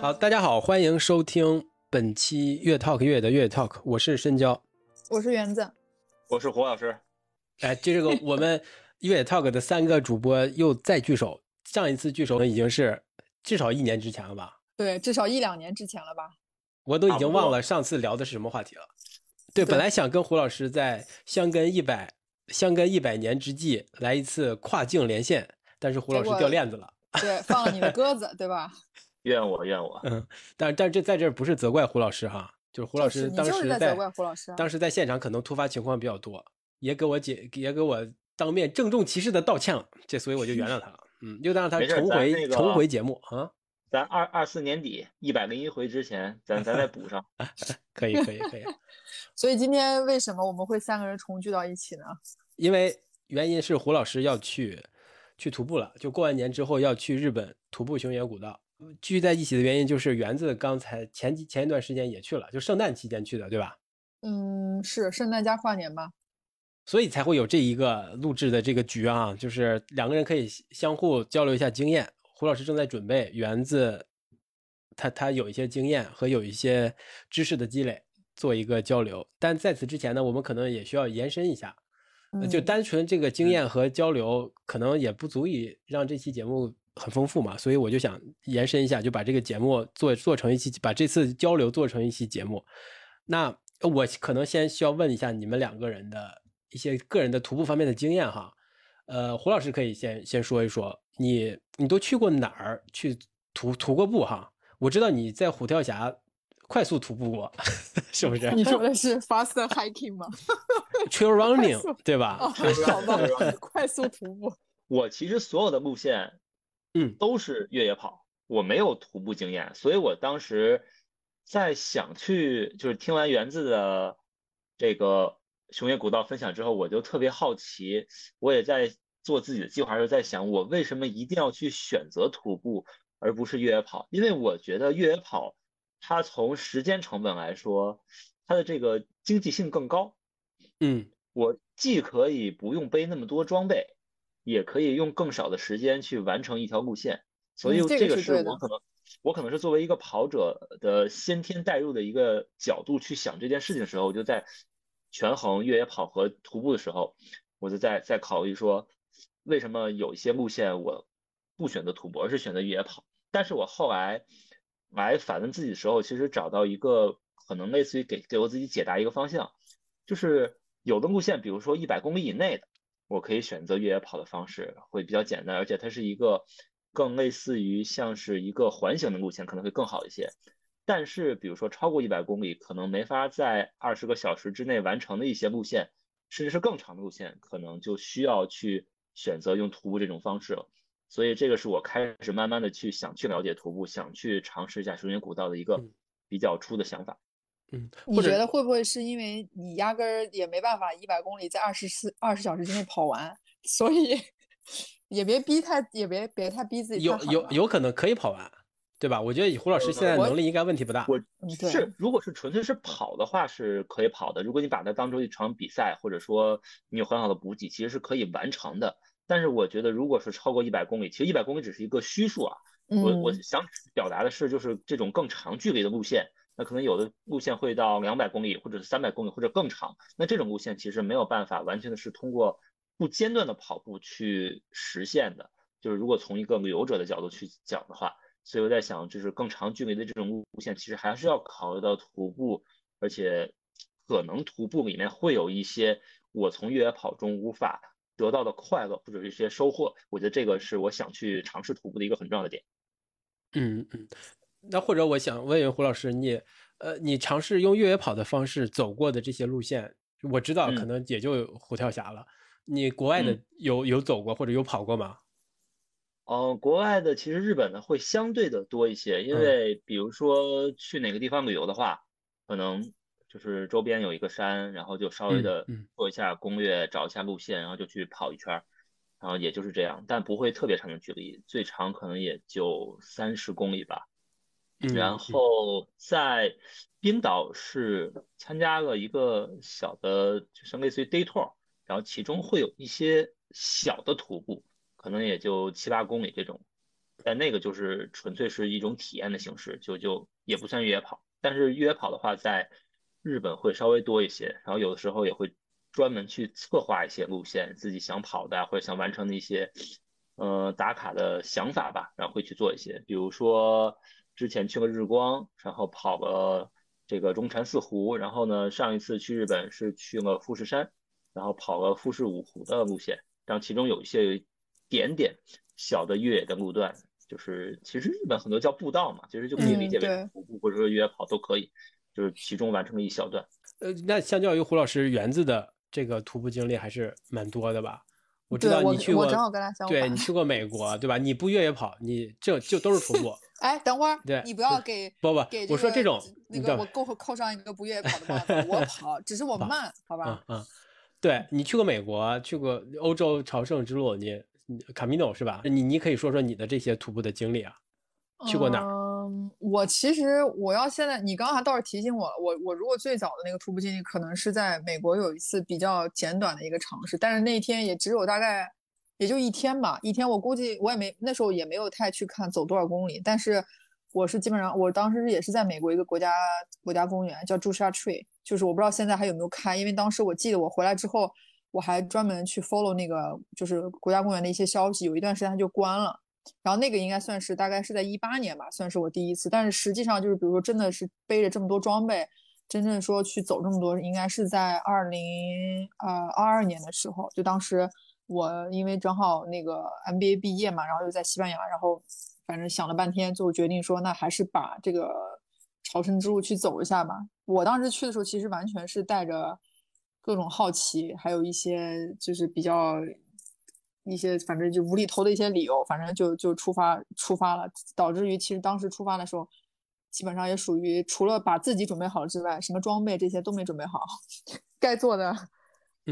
好，大家好，欢迎收听本期越 talk 越野的越野 talk，我是深交，我是园子，我是胡老师。哎，这个我们越野 talk 的三个主播又再聚首，上一次聚首已经是至少一年之前了吧？对，至少一两年之前了吧？我都已经忘了上次聊的是什么话题了。对，本来想跟胡老师在相跟一百相跟一百年之际来一次跨境连线，但是胡老师掉链子了。对，放了你的鸽子，对吧？怨我怨我。嗯，但但这在这不是责怪胡老师哈，就是胡老师当时在责怪胡老师，当时在现场可能突发情况比较多，也给我解也给我当面郑重其事的道歉了，这所以我就原谅他了。嗯，又让他重回重回节目啊。咱二二四年底一百零一回之前，咱咱再补上。可以可以可以。所以今天为什么我们会三个人重聚到一起呢？因为原因是胡老师要去去徒步了，就过完年之后要去日本徒步熊野古道。聚在一起的原因就是园子刚才前几前一段时间也去了，就圣诞期间去的，对吧？嗯，是圣诞加跨年吧。所以才会有这一个录制的这个局啊，就是两个人可以相互交流一下经验。胡老师正在准备，园子他他有一些经验和有一些知识的积累，做一个交流。但在此之前呢，我们可能也需要延伸一下，就单纯这个经验和交流，可能也不足以让这期节目。很丰富嘛，所以我就想延伸一下，就把这个节目做做成一期，把这次交流做成一期节目。那我可能先需要问一下你们两个人的一些个人的徒步方面的经验哈。呃，胡老师可以先先说一说，你你都去过哪儿去徒徒过步哈？我知道你在虎跳峡快速徒步过，是不是？你说的是 fast hiking 吗？Trail running 对吧？好吧，快速徒步。我其实所有的路线。嗯，都是越野跑，我没有徒步经验，所以我当时在想去，就是听完园子的这个熊野古道分享之后，我就特别好奇，我也在做自己的计划，时候在想我为什么一定要去选择徒步而不是越野跑？因为我觉得越野跑它从时间成本来说，它的这个经济性更高。嗯，我既可以不用背那么多装备。也可以用更少的时间去完成一条路线，所以这个是我可能我可能是作为一个跑者的先天带入的一个角度去想这件事情的时候，我就在权衡越野跑和徒步的时候，我就在在考虑说，为什么有一些路线我不选择徒步，而是选择越野跑？但是我后来来反问自己的时候，其实找到一个可能类似于给给我自己解答一个方向，就是有的路线，比如说一百公里以内的。我可以选择越野跑的方式，会比较简单，而且它是一个更类似于像是一个环形的路线，可能会更好一些。但是，比如说超过一百公里，可能没法在二十个小时之内完成的一些路线，甚至是更长的路线，可能就需要去选择用徒步这种方式了。所以，这个是我开始慢慢的去想去了解徒步，想去尝试一下熊野古道的一个比较初的想法。嗯，你觉得会不会是因为你压根儿也没办法一百公里在二十四二十小时之内跑完，所以 也别逼太也别别太逼自己。有有有可能可以跑完，对吧？我觉得胡老师现在能力应该问题不大。我是如果是纯粹是跑的话是可以跑的，如果你把它当成一场比赛，或者说你有很好的补给，其实是可以完成的。但是我觉得如果是超过一百公里，其实一百公里只是一个虚数啊。我我想表达的是，就是这种更长距离的路线。那可能有的路线会到两百公里，或者是三百公里，或者更长。那这种路线其实没有办法完全的是通过不间断的跑步去实现的。就是如果从一个旅游者的角度去讲的话，所以我在想，就是更长距离的这种路线，其实还是要考虑到徒步，而且可能徒步里面会有一些我从越野跑中无法得到的快乐或者是一些收获。我觉得这个是我想去尝试徒步的一个很重要的点。嗯嗯。那或者我想问问胡老师，你呃，你尝试用越野跑的方式走过的这些路线，我知道可能也就虎跳峡了。你国外的有有走过或者有跑过吗？哦，国外的其实日本的会相对的多一些，因为比如说去哪个地方旅游的话，可能就是周边有一个山，然后就稍微的做一下攻略，找一下路线，然后就去跑一圈，然后也就是这样，但不会特别长的距离，最长可能也就三十公里吧。然后在冰岛是参加了一个小的，就是类似于 day tour，然后其中会有一些小的徒步，可能也就七八公里这种。但那个就是纯粹是一种体验的形式，就就也不算越野跑。但是越野跑的话，在日本会稍微多一些，然后有的时候也会专门去策划一些路线，自己想跑的或者想完成的一些呃打卡的想法吧，然后会去做一些，比如说之前去了日光，然后跑了这个中禅寺湖，然后呢上一次去日本是去了富士山，然后跑了富士五湖的路线，然后其中有一些有一点点小的越野的路段，就是其实日本很多叫步道嘛，其实就可以理解为徒步或者说越野跑都可以。就是其中完成了一小段，呃，那相较于胡老师园子的这个徒步经历还是蛮多的吧？我知道你去过，对你去过美国，对吧？你不越野跑，你这就都是徒步。哎，等会儿，对，你不要给不不，我说这种那个我扣扣上一个不越野跑的帽子，我跑，只是我慢，好吧？嗯，对你去过美国，去过欧洲朝圣之路，你卡米诺是吧？你你可以说说你的这些徒步的经历啊，去过哪儿？嗯，我其实我要现在，你刚才倒是提醒我了。我我如果最早的那个徒步经历，可能是在美国有一次比较简短的一个尝试，但是那一天也只有大概也就一天吧。一天我估计我也没那时候也没有太去看走多少公里，但是我是基本上我当时也是在美国一个国家国家公园叫 Joshua Tree，就是我不知道现在还有没有开，因为当时我记得我回来之后，我还专门去 follow 那个就是国家公园的一些消息，有一段时间它就关了。然后那个应该算是大概是在一八年吧，算是我第一次。但是实际上就是，比如说真的是背着这么多装备，真正说去走这么多，应该是在二零呃二二年的时候。就当时我因为正好那个 MBA 毕业嘛，然后又在西班牙，然后反正想了半天，最后决定说那还是把这个朝圣之路去走一下吧。我当时去的时候，其实完全是带着各种好奇，还有一些就是比较。一些反正就无厘头的一些理由，反正就就出发出发了，导致于其实当时出发的时候，基本上也属于除了把自己准备好了之外，什么装备这些都没准备好，该做的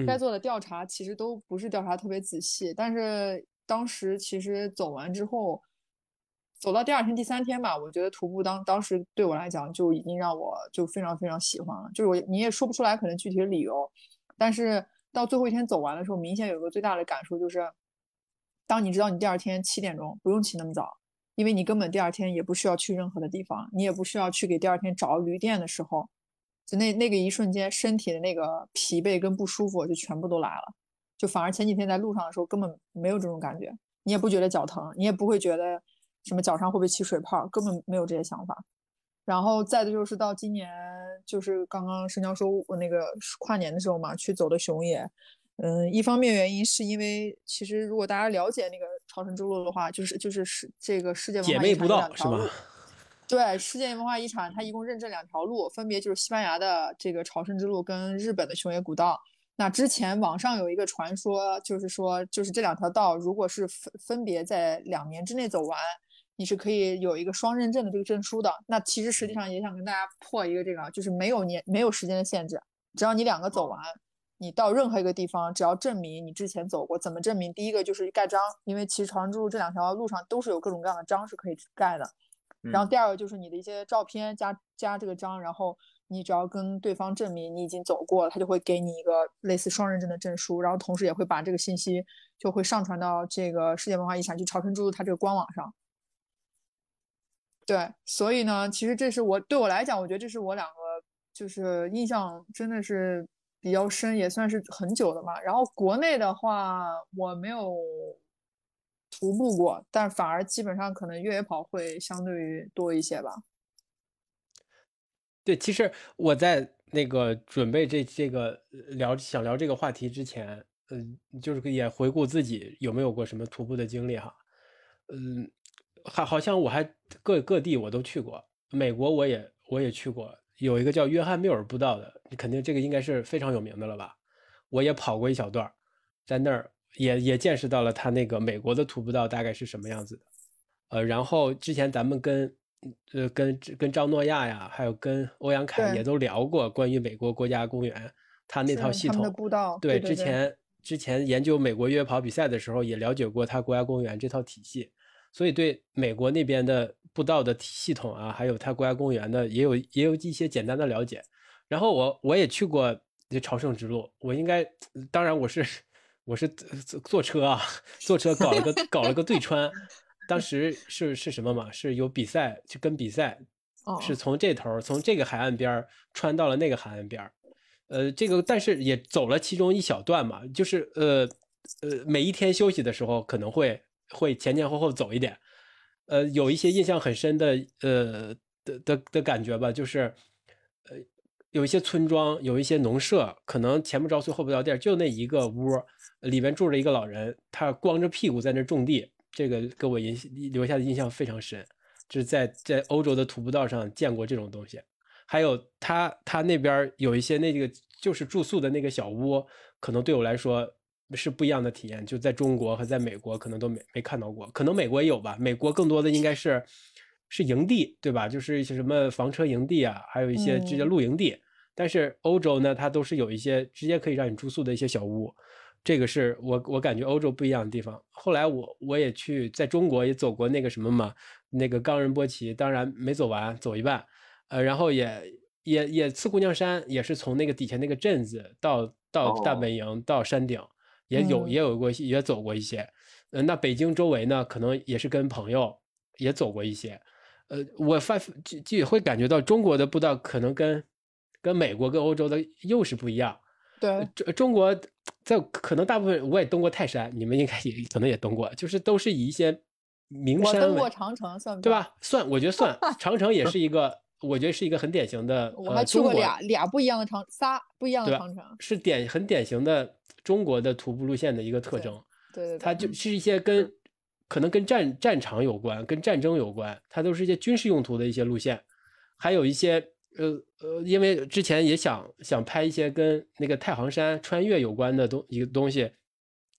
该做的调查其实都不是调查特别仔细。但是当时其实走完之后，走到第二天第三天吧，我觉得徒步当当时对我来讲就已经让我就非常非常喜欢了，就是我你也说不出来可能具体的理由，但是。到最后一天走完的时候，明显有个最大的感受就是，当你知道你第二天七点钟不用起那么早，因为你根本第二天也不需要去任何的地方，你也不需要去给第二天找旅店的时候，就那那个一瞬间，身体的那个疲惫跟不舒服就全部都来了，就反而前几天在路上的时候根本没有这种感觉，你也不觉得脚疼，你也不会觉得什么脚上会不会起水泡，根本没有这些想法。然后再的就是到今年，就是刚刚申教说我那个跨年的时候嘛，去走的熊野。嗯，一方面原因是因为其实如果大家了解那个朝圣之路的话，就是就是是这个世界文化遗产两条路。对，世界文化遗产它一共认证两条路，分别就是西班牙的这个朝圣之路跟日本的熊野古道。那之前网上有一个传说，就是说就是这两条道如果是分分别在两年之内走完。你是可以有一个双认证的这个证书的。那其实实际上也想跟大家破一个这个，就是没有年没有时间的限制，只要你两个走完，你到任何一个地方，只要证明你之前走过，怎么证明？第一个就是盖章，因为其实朝阳之路这两条路上都是有各种各样的章是可以盖的。然后第二个就是你的一些照片加加这个章，然后你只要跟对方证明你已经走过了，他就会给你一个类似双认证的证书，然后同时也会把这个信息就会上传到这个世界文化遗产就朝圣之路它这个官网上。对，所以呢，其实这是我对我来讲，我觉得这是我两个就是印象真的是比较深，也算是很久的嘛。然后国内的话，我没有徒步过，但反而基本上可能越野跑会相对于多一些吧。对，其实我在那个准备这这个聊想聊这个话题之前，嗯，就是也回顾自己有没有过什么徒步的经历哈，嗯。还好像我还各各地我都去过，美国我也我也去过，有一个叫约翰缪尔步道的，你肯定这个应该是非常有名的了吧？我也跑过一小段，在那儿也也见识到了他那个美国的徒步道大概是什么样子的。呃，然后之前咱们跟呃跟跟张诺亚呀，还有跟欧阳凯也都聊过关于美国国家公园他那套系统的步道。对，之前之前研究美国越野跑比赛的时候也了解过他国家公园这套体系。所以对美国那边的步道的系统啊，还有它国家公园的，也有也有一些简单的了解。然后我我也去过这朝圣之路，我应该当然我是我是坐车啊，坐车搞了个搞了个对穿，当时是是什么嘛？是有比赛，去跟比赛，是从这头从这个海岸边穿到了那个海岸边呃，这个但是也走了其中一小段嘛，就是呃呃，每一天休息的时候可能会会前前后后走一点，呃，有一些印象很深的呃的的的感觉吧，就是呃有一些村庄，有一些农舍，可能前不着村后不着店，就那一个屋，里面住着一个老人，他光着屁股在那种地，这个给我印留下的印象非常深，就是在在欧洲的徒步道上见过这种东西。还有他他那边有一些那个就是住宿的那个小屋，可能对我来说是不一样的体验。就在中国和在美国可能都没没看到过，可能美国也有吧。美国更多的应该是是营地，对吧？就是一些什么房车营地啊，还有一些直接露营地。但是欧洲呢，它都是有一些直接可以让你住宿的一些小屋，这个是我我感觉欧洲不一样的地方。后来我我也去在中国也走过那个什么嘛，那个冈仁波齐，当然没走完，走一半。呃，然后也也也次姑娘山也是从那个底下那个镇子到到大本营到山顶，也有也有过也走过一些。呃，那北京周围呢，可能也是跟朋友也走过一些。呃，我发就就会感觉到中国的步道可能跟跟美国跟欧洲的又是不一样。对，中中国在可能大部分我也登过泰山，你们应该也可能也登过，就是都是以一些名山。我登过长城，算对吧？算，我觉得算。长城也是一个。我觉得是一个很典型的，我还去过俩俩不一样的长，仨不一样的长城，是典很典型的中国的徒步路线的一个特征。对对，它就是一些跟可能跟战战场有关，跟战争有关，它都是一些军事用途的一些路线，还有一些呃呃，因为之前也想想拍一些跟那个太行山穿越有关的东一个东西，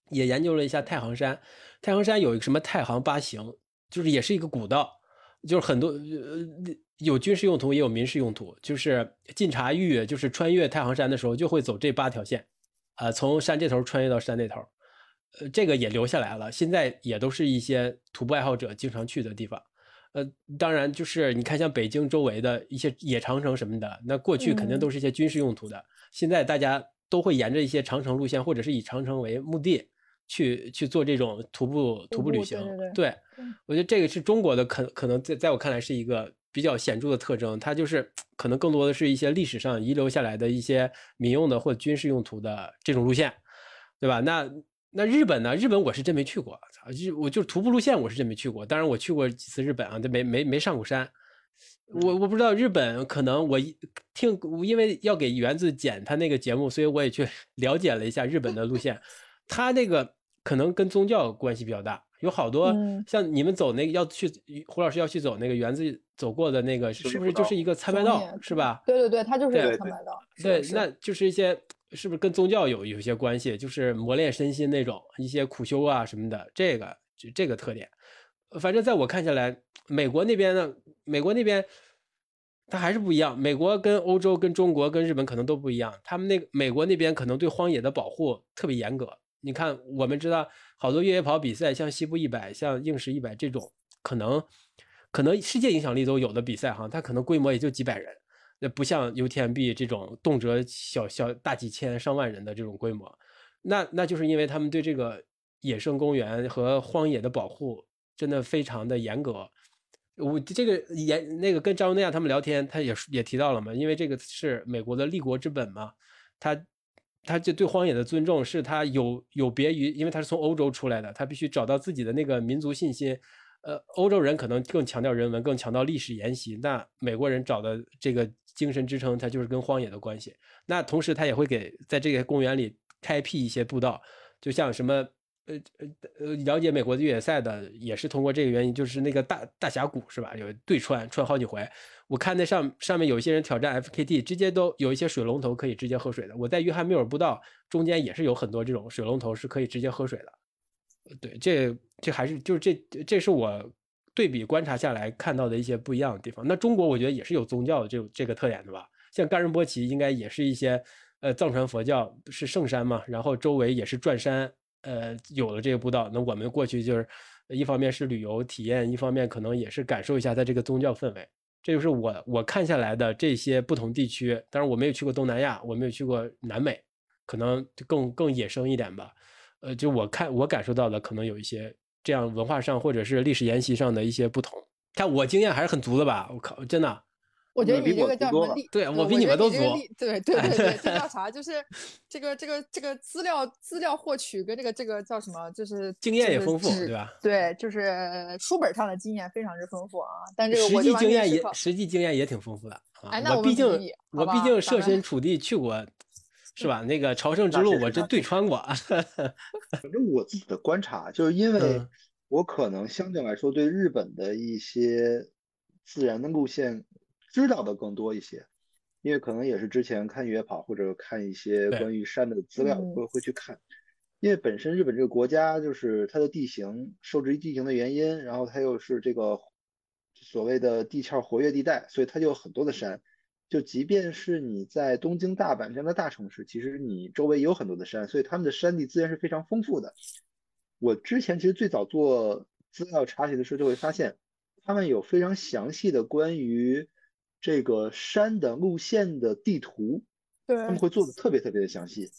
也研究了一下太行山。太行山有一个什么太行八行，就是也是一个古道，就是很多呃。有军事用途，也有民事用途。就是晋察峪，就是穿越太行山的时候，就会走这八条线，啊，从山这头穿越到山那头，呃，这个也留下来了。现在也都是一些徒步爱好者经常去的地方。呃，当然，就是你看像北京周围的一些野长城什么的，那过去肯定都是一些军事用途的。现在大家都会沿着一些长城路线，或者是以长城为目的去去做这种徒步徒步旅行。对，我觉得这个是中国的，可可能在在我看来是一个。比较显著的特征，它就是可能更多的是一些历史上遗留下来的一些民用的或者军事用途的这种路线，对吧？那那日本呢？日本我是真没去过，我就是徒步路线我是真没去过。当然我去过几次日本啊，但没没没上过山。我我不知道日本可能我听，因为要给园子剪他那个节目，所以我也去 了解了一下日本的路线。他那个可能跟宗教关系比较大。有好多像你们走那个要去胡老师要去走那个园子走过的那个是不是就是一个参拜道是吧？对对对，它就是一个参拜道。对，那就是一些是不是跟宗教有有些关系？就是磨练身心那种一些苦修啊什么的，这个就这个特点。反正在我看下来，美国那边呢，美国那边它还是不一样。美国跟欧洲、跟中国、跟日本可能都不一样。他们那个美国那边可能对荒野的保护特别严格。你看，我们知道好多越野跑比赛，像西部一百、像硬石一百这种，可能可能世界影响力都有的比赛哈，它可能规模也就几百人，那不像 UTMB 这种动辄小小大几千、上万人的这种规模。那那就是因为他们对这个野生公园和荒野的保护真的非常的严格。我这个严那个跟张文亚他们聊天，他也也提到了嘛，因为这个是美国的立国之本嘛，他。他就对荒野的尊重，是他有有别于，因为他是从欧洲出来的，他必须找到自己的那个民族信心。呃，欧洲人可能更强调人文，更强调历史沿袭。那美国人找的这个精神支撑，他就是跟荒野的关系。那同时，他也会给在这个公园里开辟一些步道，就像什么。呃呃呃，了解美国的越野赛的也是通过这个原因，就是那个大大峡谷是吧？有对穿穿好几回。我看那上上面有一些人挑战 FKT，直接都有一些水龙头可以直接喝水的。我在约翰缪尔步道中间也是有很多这种水龙头是可以直接喝水的。对，这这还是就是这这是我对比观察下来看到的一些不一样的地方。那中国我觉得也是有宗教的这这个特点的吧？像冈仁波齐应该也是一些呃藏传佛教是圣山嘛，然后周围也是转山。呃，有了这个步道，那我们过去就是一方面是旅游体验，一方面可能也是感受一下在这个宗教氛围。这就是我我看下来的这些不同地区。当然我没有去过东南亚，我没有去过南美，可能就更更野生一点吧。呃，就我看我感受到的可能有一些这样文化上或者是历史沿袭上的一些不同。看我经验还是很足的吧？我靠，真的。我觉得你这个叫什么？对我比你们都足。对对对对，这叫啥？就是这个这个这个资料资料获取跟这个这个叫什么？就是经验也丰富，对吧？对，就是书本上的经验非常之丰富啊。但这个实际经验也实际经验也挺丰富的。哎，那我毕竟我毕竟设身处地去过，是吧？那个朝圣之路我真对穿过。反正我自己的观察，就是因为我可能相对来说对日本的一些自然的路线。知道的更多一些，因为可能也是之前看越野跑或者看一些关于山的资料会会去看，因为本身日本这个国家就是它的地形受制于地形的原因，然后它又是这个所谓的地壳活跃地带，所以它就有很多的山。就即便是你在东京、大阪这样的大城市，其实你周围也有很多的山，所以他们的山地资源是非常丰富的。我之前其实最早做资料查询的时候，就会发现他们有非常详细的关于。这个山的路线的地图，对，他们会做的特别特别的详细，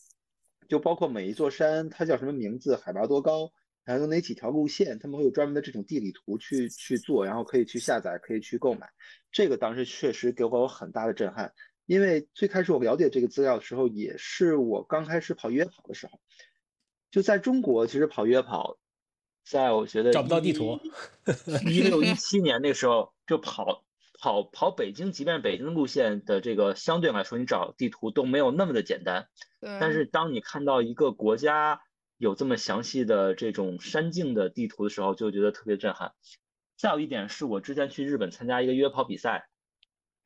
就包括每一座山它叫什么名字，海拔多高，还有哪几条路线，他们会有专门的这种地理图去去做，然后可以去下载，可以去购买。这个当时确实给我有很大的震撼，因为最开始我了解这个资料的时候，也是我刚开始跑越野跑的时候，就在中国，其实跑越野跑，在我觉得找不到地图，一六一七年那时候就跑。跑跑北京，即便北京的路线的这个相对来说，你找地图都没有那么的简单。但是当你看到一个国家有这么详细的这种山径的地图的时候，就觉得特别震撼。再有一点是我之前去日本参加一个越野跑比赛，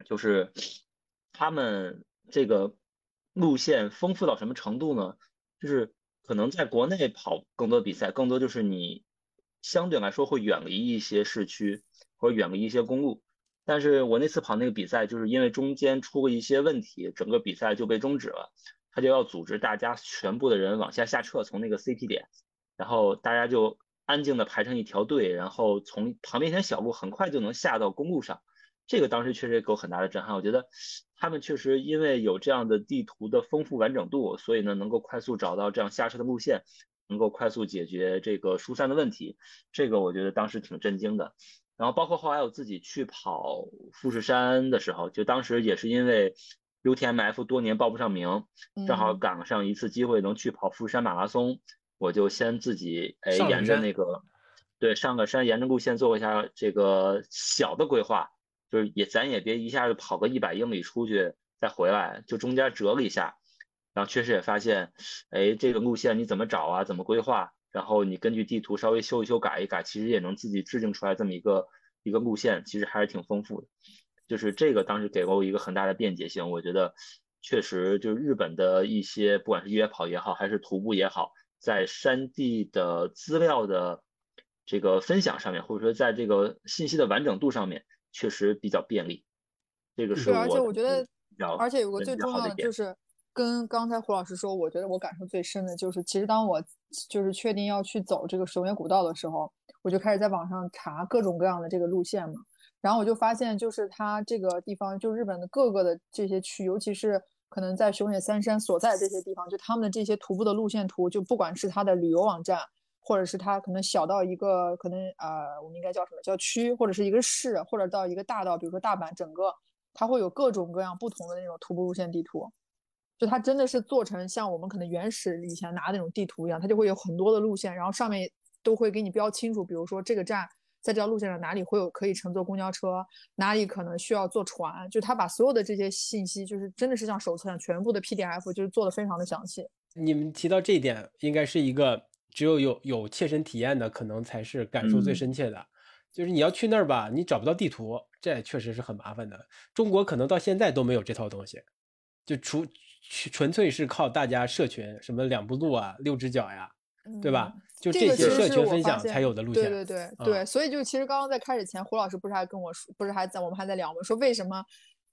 就是他们这个路线丰富到什么程度呢？就是可能在国内跑更多比赛，更多就是你相对来说会远离一些市区或者远离一些公路。但是我那次跑那个比赛，就是因为中间出过一些问题，整个比赛就被终止了。他就要组织大家全部的人往下下撤，从那个 CP 点，然后大家就安静的排成一条队，然后从旁边一条小路很快就能下到公路上。这个当时确实给我很大的震撼。我觉得他们确实因为有这样的地图的丰富完整度，所以呢能够快速找到这样下车的路线，能够快速解决这个疏散的问题。这个我觉得当时挺震惊的。然后包括后来我自己去跑富士山的时候，就当时也是因为 UTMF 多年报不上名，正好赶上一次机会能去跑富士山马拉松，我就先自己哎沿着那个对上个山，沿着路线做一下这个小的规划，就是也咱也别一下子跑个一百英里出去再回来，就中间折了一下，然后确实也发现，哎这个路线你怎么找啊，怎么规划？然后你根据地图稍微修一修改一改，其实也能自己制定出来这么一个一个路线，其实还是挺丰富的。就是这个当时给了我一个很大的便捷性，我觉得确实就是日本的一些不管是越野跑也好，还是徒步也好，在山地的资料的这个分享上面，或者说在这个信息的完整度上面，确实比较便利。这个是我而且我觉得，而且有个最重要的就是。跟刚才胡老师说，我觉得我感受最深的就是，其实当我就是确定要去走这个熊野古道的时候，我就开始在网上查各种各样的这个路线嘛。然后我就发现，就是它这个地方，就日本的各个的这些区，尤其是可能在熊野三山所在这些地方，就他们的这些徒步的路线图，就不管是它的旅游网站，或者是它可能小到一个可能呃，我们应该叫什么叫区，或者是一个市，或者到一个大到比如说大阪整个，它会有各种各样不同的那种徒步路线地图。就它真的是做成像我们可能原始以前拿那种地图一样，它就会有很多的路线，然后上面都会给你标清楚，比如说这个站在这条路线上哪里会有可以乘坐公交车，哪里可能需要坐船，就它把所有的这些信息，就是真的是像手册上全部的 PDF，就是做的非常的详细。你们提到这一点，应该是一个只有有有切身体验的，可能才是感受最深切的。就是你要去那儿吧，你找不到地图，这确实是很麻烦的。中国可能到现在都没有这套东西，就除。纯粹是靠大家社群，什么两步路啊、六只脚呀，对吧？就这些社群分享才有的路线。对对对对，所以就其实刚刚在开始前，胡老师不是还跟我说，不是还在我们还在聊吗？说为什么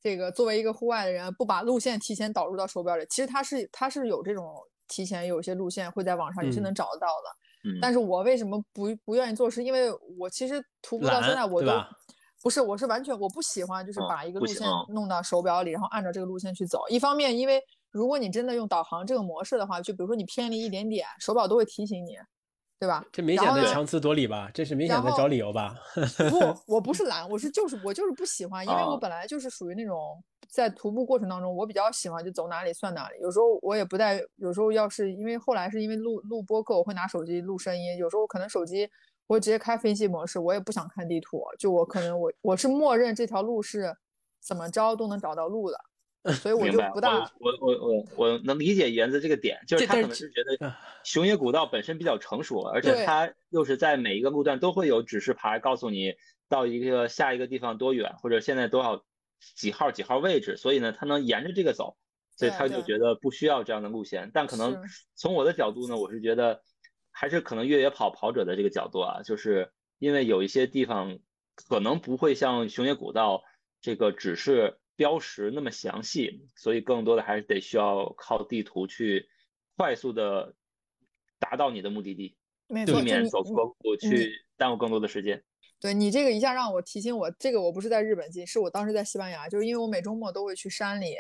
这个作为一个户外的人，不把路线提前导入到手表里？其实他是他是有这种提前有些路线会在网上也是能找得到的。嗯。但是我为什么不不愿意做？是因为我其实徒步到现在我都不是，我是完全我不喜欢，就是把一个路线弄到手表里，然后按照这个路线去走。一方面因为。如果你真的用导航这个模式的话，就比如说你偏离一点点，手表都会提醒你，对吧？这明显的强词夺理吧？这是明显的找理由吧？不，我不是懒，我是就是我就是不喜欢，因为我本来就是属于那种在徒步过程当中，我比较喜欢就走哪里算哪里。有时候我也不带，有时候要是因为后来是因为录录播课，我会拿手机录声音。有时候可能手机我会直接开飞机模式，我也不想看地图，就我可能我我是默认这条路是怎么着都能找到路的。所以我就不大，我我我我能理解园子这个点，就是他可能是觉得熊野古道本身比较成熟，而且它又是在每一个路段都会有指示牌告诉你到一个下一个地方多远，或者现在多少几号几号位置，所以呢，他能沿着这个走，所以他就觉得不需要这样的路线。但可能从我的角度呢，我是觉得还是可能越野跑跑者的这个角度啊，就是因为有一些地方可能不会像熊野古道这个指示。标识那么详细，所以更多的还是得需要靠地图去快速的达到你的目的地，避免走错路去耽误更多的时间。对你这个一下让我提醒我，这个我不是在日本进，是我当时在西班牙，就是因为我每周末都会去山里，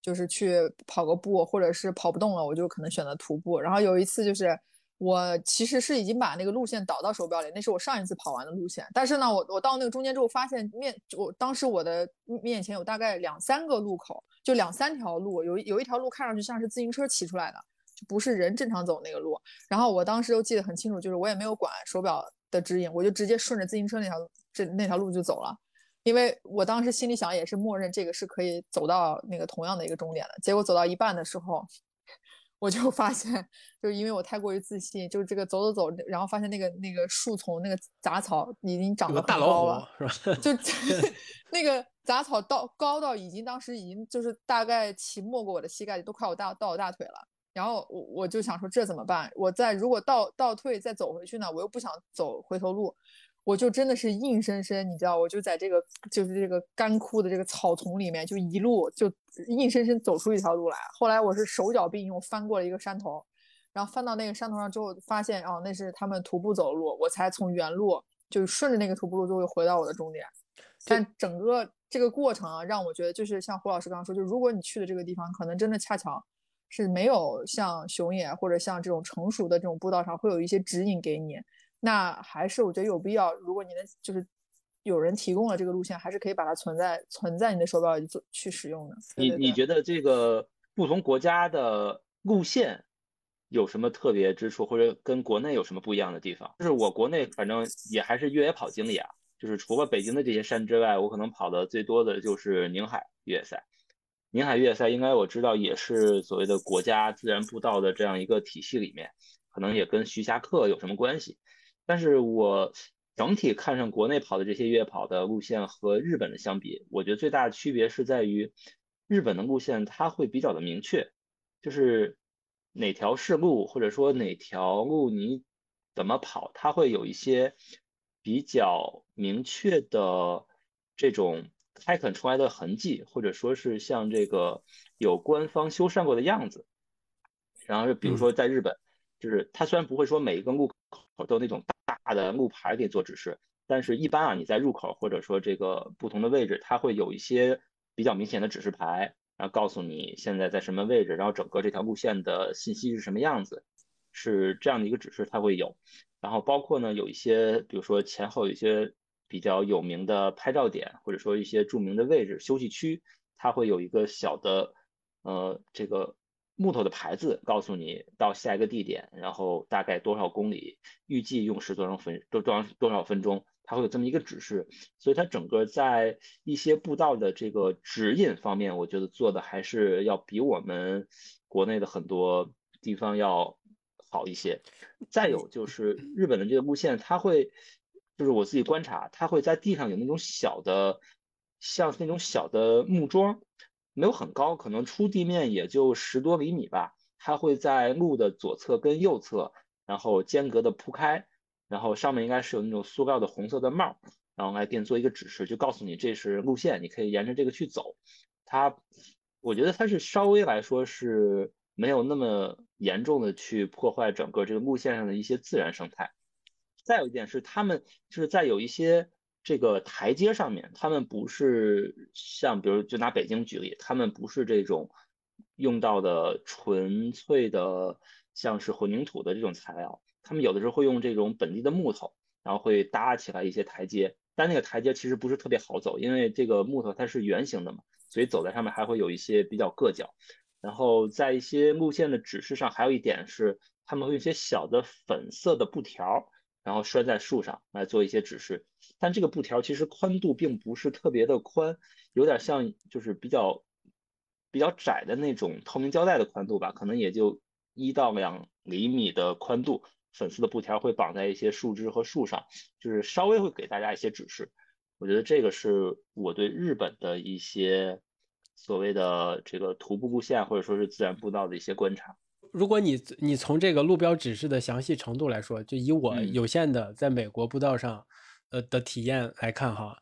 就是去跑个步，或者是跑不动了，我就可能选择徒步。然后有一次就是。我其实是已经把那个路线导到手表里，那是我上一次跑完的路线。但是呢，我我到那个中间之后，发现面我当时我的面前有大概两三个路口，就两三条路，有有一条路看上去像是自行车骑出来的，就不是人正常走那个路。然后我当时都记得很清楚，就是我也没有管手表的指引，我就直接顺着自行车那条这那条路就走了，因为我当时心里想也是默认这个是可以走到那个同样的一个终点的。结果走到一半的时候。我就发现，就是因为我太过于自信，就是这个走走走，然后发现那个那个树丛、那个杂草已经长得很高了，是吧？就 那个杂草到高到已经当时已经就是大概齐没过我的膝盖，都快我大到我大腿了。然后我我就想说这怎么办？我再如果倒倒退再走回去呢？我又不想走回头路。我就真的是硬生生，你知道，我就在这个就是这个干枯的这个草丛里面，就一路就硬生生走出一条路来。后来我是手脚并用翻过了一个山头，然后翻到那个山头上之后，发现哦，那是他们徒步走路，我才从原路就顺着那个徒步路就会回到我的终点。但整个这个过程啊，让我觉得就是像胡老师刚刚说，就如果你去的这个地方，可能真的恰巧是没有像熊野或者像这种成熟的这种步道上会有一些指引给你。那还是我觉得有必要，如果你的就是有人提供了这个路线，还是可以把它存在存在你的手表里做去使用的。你你觉得这个不同国家的路线有什么特别之处，或者跟国内有什么不一样的地方？就是我国内反正也还是越野跑经历啊，就是除了北京的这些山之外，我可能跑的最多的就是宁海越野赛。宁海越野赛应该我知道也是所谓的国家自然步道的这样一个体系里面，可能也跟徐霞客有什么关系？但是我整体看上国内跑的这些越野跑的路线和日本的相比，我觉得最大的区别是在于日本的路线它会比较的明确，就是哪条是路或者说哪条路你怎么跑，它会有一些比较明确的这种开垦出来的痕迹，或者说是像这个有官方修缮过的样子。然后比如说在日本，就是它虽然不会说每一个路口都那种大的路牌给做指示，但是一般啊，你在入口或者说这个不同的位置，它会有一些比较明显的指示牌，然后告诉你现在在什么位置，然后整个这条路线的信息是什么样子，是这样的一个指示它会有。然后包括呢，有一些比如说前后有一些比较有名的拍照点，或者说一些著名的位置休息区，它会有一个小的呃这个。木头的牌子告诉你到下一个地点，然后大概多少公里，预计用时多少分多多少多少分钟，它会有这么一个指示。所以它整个在一些步道的这个指引方面，我觉得做的还是要比我们国内的很多地方要好一些。再有就是日本的这个路线，它会就是我自己观察，它会在地上有那种小的，像那种小的木桩。没有很高，可能出地面也就十多厘米吧。它会在路的左侧跟右侧，然后间隔的铺开，然后上面应该是有那种塑料的红色的帽，然后来给你做一个指示，就告诉你这是路线，你可以沿着这个去走。它，我觉得它是稍微来说是没有那么严重的去破坏整个这个路线上的一些自然生态。再有一点是，他们就是在有一些。这个台阶上面，他们不是像，比如就拿北京举例，他们不是这种用到的纯粹的像是混凝土的这种材料，他们有的时候会用这种本地的木头，然后会搭起来一些台阶，但那个台阶其实不是特别好走，因为这个木头它是圆形的嘛，所以走在上面还会有一些比较硌脚。然后在一些路线的指示上，还有一点是他们会用一些小的粉色的布条，然后拴在树上来做一些指示。但这个布条其实宽度并不是特别的宽，有点像就是比较比较窄的那种透明胶带的宽度吧，可能也就一到两厘米的宽度。粉色的布条会绑在一些树枝和树上，就是稍微会给大家一些指示。我觉得这个是我对日本的一些。所谓的这个徒步路线或者说是自然步道的一些观察，如果你你从这个路标指示的详细程度来说，就以我有限的在美国步道上呃的体验来看哈，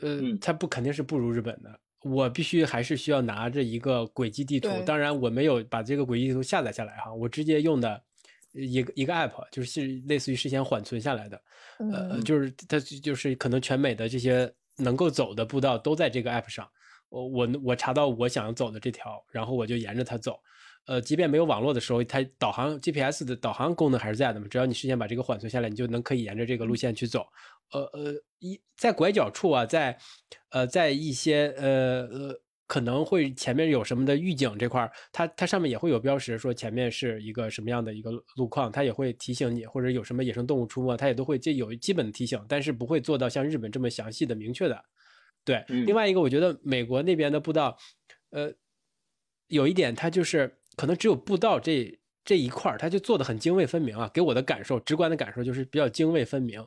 呃，它不肯定是不如日本的。我必须还是需要拿着一个轨迹地图，当然我没有把这个轨迹地图下载下来哈，我直接用的一个一个 app，就是类似于事先缓存下来的，呃，就是它就是可能全美的这些能够走的步道都在这个 app 上。我我我查到我想走的这条，然后我就沿着它走。呃，即便没有网络的时候，它导航 GPS 的导航功能还是在的嘛。只要你事先把这个缓存下来，你就能可以沿着这个路线去走。呃呃，一在拐角处啊，在呃在一些呃呃可能会前面有什么的预警这块儿，它它上面也会有标识，说前面是一个什么样的一个路况，它也会提醒你，或者有什么野生动物出没，它也都会这有基本的提醒，但是不会做到像日本这么详细的、明确的。对，另外一个我觉得美国那边的步道，呃，有一点它就是可能只有步道这这一块儿，它就做的很泾渭分明啊。给我的感受，直观的感受就是比较泾渭分明。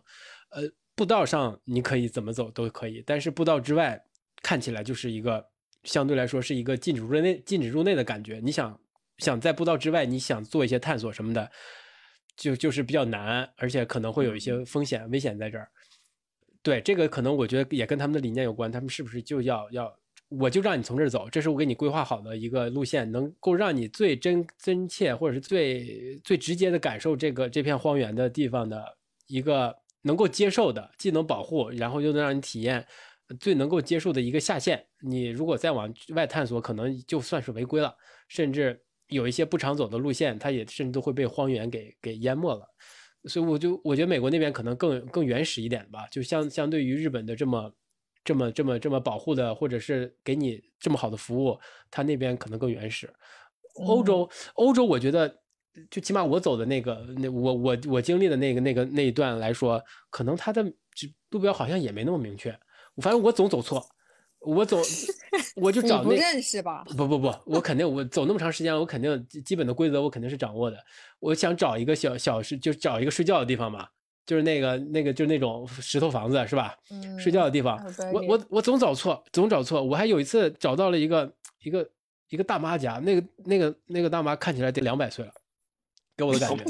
呃，步道上你可以怎么走都可以，但是步道之外看起来就是一个相对来说是一个禁止入内、禁止入内的感觉。你想想在步道之外，你想做一些探索什么的，就就是比较难，而且可能会有一些风险、危险在这儿。对这个可能我觉得也跟他们的理念有关，他们是不是就要要我就让你从这儿走，这是我给你规划好的一个路线，能够让你最真真切或者是最最直接的感受这个这片荒原的地方的一个能够接受的，既能保护，然后又能让你体验最能够接受的一个下限。你如果再往外探索，可能就算是违规了，甚至有一些不常走的路线，它也甚至都会被荒原给给淹没了。所以我就我觉得美国那边可能更更原始一点吧，就相相对于日本的这么这么这么这么保护的，或者是给你这么好的服务，他那边可能更原始。欧洲欧洲，我觉得就起码我走的那个那我我我经历的那个那个那一段来说，可能它的路标好像也没那么明确，反正我总走错。我走，我就找那不认识吧？不不不，我肯定我走那么长时间，我肯定基本的规则我肯定是掌握的。我想找一个小小是就找一个睡觉的地方嘛，就是那个那个就是那种石头房子是吧？嗯，睡觉的地方。我我我总找错，总找错。我还有一次找到了一个一个一个大妈家，那个那个那个大妈看起来得两百岁了。给我的感觉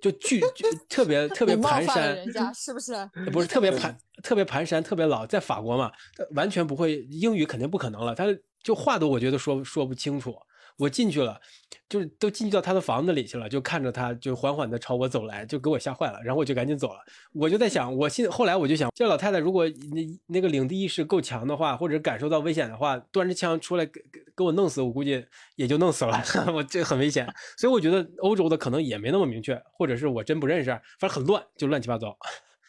就巨就特别 特别蹒跚，人家是不是？不是特别蹒特别蹒跚，特别老，在法国嘛，完全不会英语，肯定不可能了。他就话都我觉得说说不清楚。我进去了，就是都进去到他的房子里去了，就看着他，就缓缓的朝我走来，就给我吓坏了。然后我就赶紧走了。我就在想，我现后来我就想，这老太太如果那那个领地意识够强的话，或者感受到危险的话，端着枪出来给给给我弄死，我估计也就弄死了。我这很危险，所以我觉得欧洲的可能也没那么明确，或者是我真不认识，反正很乱，就乱七八糟。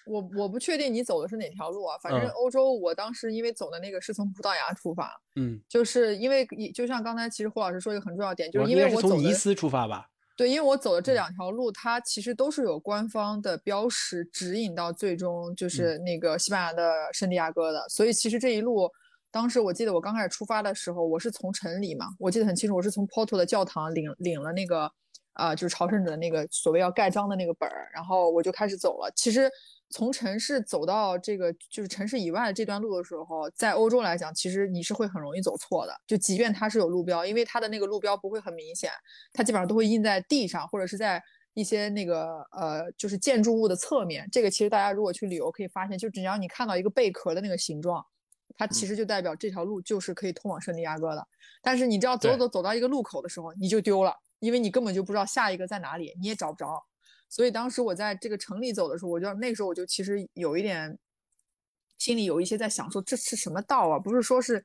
我我不确定你走的是哪条路啊，反正欧洲我当时因为走的那个是从葡萄牙出发，嗯，就是因为就像刚才其实胡老师说一个很重要点，就是因为我从尼斯出发吧，对，因为我走的这两条路，它其实都是有官方的标识指引到最终就是那个西班牙的圣地亚哥的，所以其实这一路，当时我记得我刚开始出发的时候，我是从城里嘛，我记得很清楚，我是从 Porto 的教堂领领了那个啊，就是朝圣者的那个所谓要盖章的那个本儿，然后我就开始走了，其实。从城市走到这个就是城市以外的这段路的时候，在欧洲来讲，其实你是会很容易走错的。就即便它是有路标，因为它的那个路标不会很明显，它基本上都会印在地上，或者是在一些那个呃，就是建筑物的侧面。这个其实大家如果去旅游可以发现，就只要你看到一个贝壳的那个形状，它其实就代表这条路就是可以通往圣地亚哥的。但是你只要走走走到一个路口的时候，你就丢了，因为你根本就不知道下一个在哪里，你也找不着。所以当时我在这个城里走的时候，我就那时候我就其实有一点心里有一些在想，说这是什么道啊？不是说是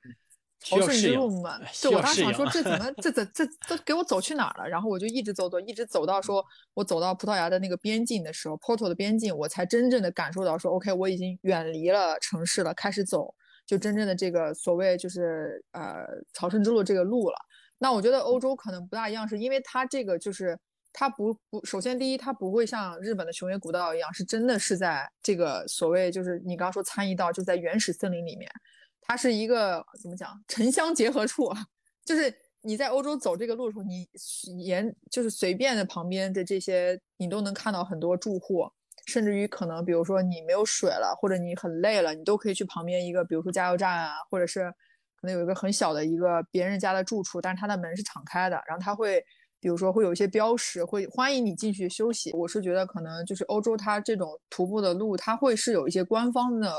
朝圣之路嘛，对我当时想说这怎么这这这都给我走去哪儿了？然后我就一直走走，一直走到说我走到葡萄牙的那个边境的时候，Porto 的边境，我才真正的感受到说 OK，我已经远离了城市了，开始走就真正的这个所谓就是呃朝圣之路这个路了。那我觉得欧洲可能不大一样，是因为它这个就是它不不，首先第一它不会像日本的熊野古道一样，是真的是在这个所谓就是你刚刚说参议道就在原始森林里面。它是一个怎么讲城乡结合处，就是你在欧洲走这个路的时候，你沿就是随便的旁边的这些，你都能看到很多住户，甚至于可能比如说你没有水了，或者你很累了，你都可以去旁边一个，比如说加油站啊，或者是可能有一个很小的一个别人家的住处，但是它的门是敞开的，然后它会。比如说会有一些标识，会欢迎你进去休息。我是觉得可能就是欧洲它这种徒步的路，它会是有一些官方的，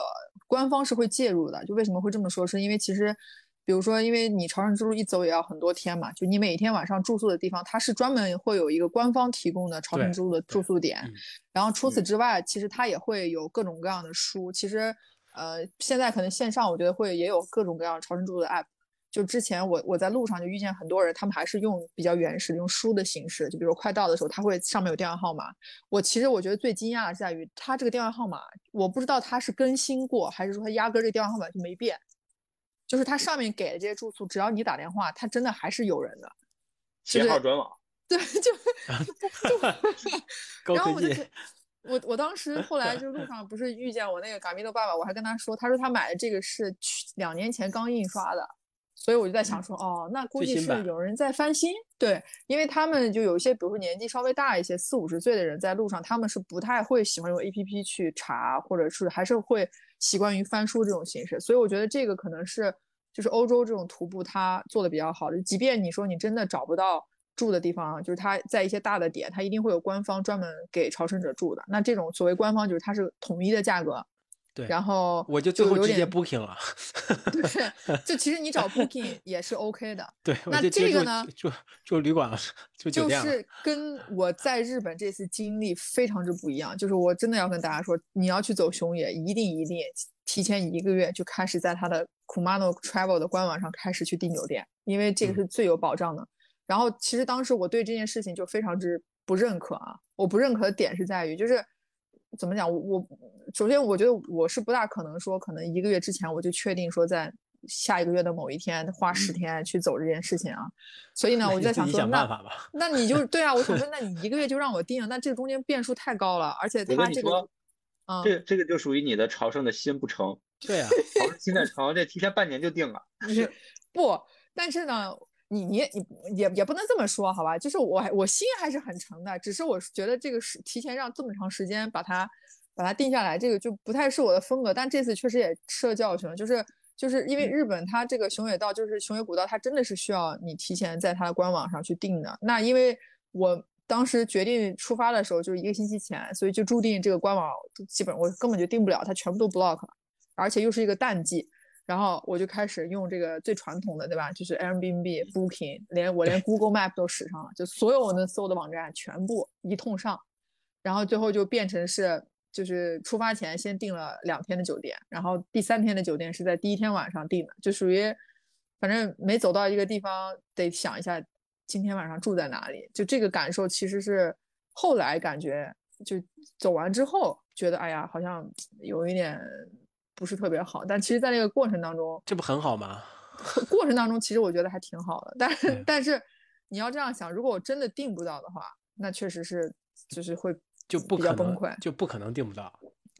官方是会介入的。就为什么会这么说？是因为其实，比如说因为你朝圣之路一走也要很多天嘛，就你每天晚上住宿的地方，它是专门会有一个官方提供的朝圣之路的住宿点。然后除此之外，其实它也会有各种各样的书。其实，呃，现在可能线上我觉得会也有各种各样朝圣之路的 app。就之前我我在路上就遇见很多人，他们还是用比较原始的用书的形式，就比如快到的时候，他会上面有电话号码。我其实我觉得最惊讶的在于，他这个电话号码，我不知道他是更新过，还是说他压根这个电话号码就没变。就是他上面给的这些住宿，只要你打电话，他真的还是有人的。携号转网。对，就 就。然后我就我我当时后来就路上不是遇见我那个嘎咪的爸爸，我还跟他说，他说他买的这个是去两年前刚印刷的。所以我就在想说，哦，那估计是有人在翻新，对，因为他们就有一些，比如说年纪稍微大一些，四五十岁的人在路上，他们是不太会喜欢用 A P P 去查，或者是还是会习惯于翻书这种形式。所以我觉得这个可能是就是欧洲这种徒步它做的比较好的，即便你说你真的找不到住的地方，就是他在一些大的点，他一定会有官方专门给朝圣者住的。那这种所谓官方，就是它是统一的价格。对，然后我就最后直接 booking 了。对，就其实你找 booking 也是 OK 的。对，那这个呢？就就旅馆了，住酒店就是跟我在日本这次经历非常之不一样。就是我真的要跟大家说，你要去走熊野，一定一定提前一个月就开始在他的 Kumano Travel 的官网上开始去订酒店，因为这个是最有保障的。然后其实当时我对这件事情就非常之不认可啊！我不认可的点是在于，就是怎么讲，我我。首先，我觉得我是不大可能说，可能一个月之前我就确定说在下一个月的某一天花十天去走这件事情啊。所以呢，我就在想说，那那你就对啊，我想说，那你一个月就让我定，那这中间变数太高了，而且他这个，啊，这这个就属于你的朝圣的心不成。对啊，朝圣心在成，这提前半年就定了。不，但是呢，你你你也也不能这么说，好吧？就是我我心还是很诚的，只是我觉得这个是提前让这么长时间把它。把它定下来，这个就不太是我的风格。但这次确实也吃了教训了，就是就是因为日本它这个熊野道，就是熊野古道，它真的是需要你提前在它的官网上去定的。那因为我当时决定出发的时候就是一个星期前，所以就注定这个官网基本我根本就定不了，它全部都 block，而且又是一个淡季。然后我就开始用这个最传统的，对吧？就是 Airbnb、Booking，连我连 Google Map 都使上了，就所有我能搜的网站全部一通上，然后最后就变成是。就是出发前先订了两天的酒店，然后第三天的酒店是在第一天晚上订的，就属于反正没走到一个地方，得想一下今天晚上住在哪里。就这个感受其实是后来感觉，就走完之后觉得，哎呀，好像有一点不是特别好。但其实，在那个过程当中，这不很好吗？过程当中其实我觉得还挺好的。但是，但是你要这样想，如果我真的订不到的话，那确实是就是会。就不可能，就不可能订不到。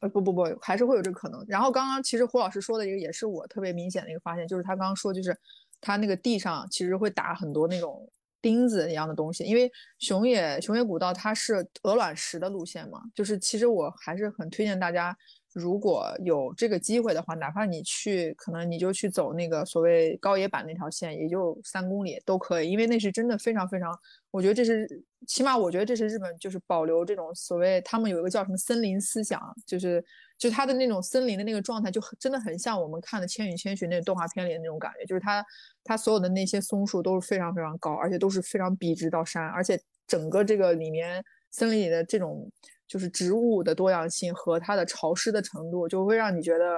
呃，不不不，还是会有这个可能。然后刚刚其实胡老师说的一个也是我特别明显的一个发现，就是他刚刚说，就是他那个地上其实会打很多那种钉子一样的东西，因为熊野熊野古道它是鹅卵石的路线嘛，就是其实我还是很推荐大家。如果有这个机会的话，哪怕你去，可能你就去走那个所谓高野坂那条线，也就三公里都可以，因为那是真的非常非常，我觉得这是起码我觉得这是日本就是保留这种所谓他们有一个叫什么森林思想，就是就它的那种森林的那个状态，就真的很像我们看的《千与千寻》那动画片里的那种感觉，就是它它所有的那些松树都是非常非常高，而且都是非常笔直到山，而且整个这个里面森林里的这种。就是植物的多样性和它的潮湿的程度，就会让你觉得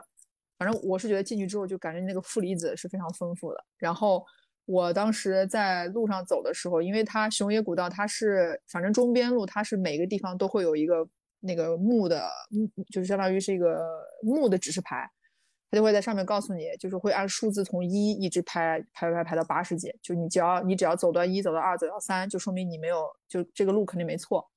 反正我是觉得进去之后就感觉那个负离子是非常丰富的。然后我当时在路上走的时候，因为它熊野古道它是反正中边路，它是每个地方都会有一个那个木的木，就是相当于是一个木的指示牌，它就会在上面告诉你，就是会按数字从一一直排排排排到八十几，就你只要你只要走到一，走到二，走到三，就说明你没有就这个路肯定没错。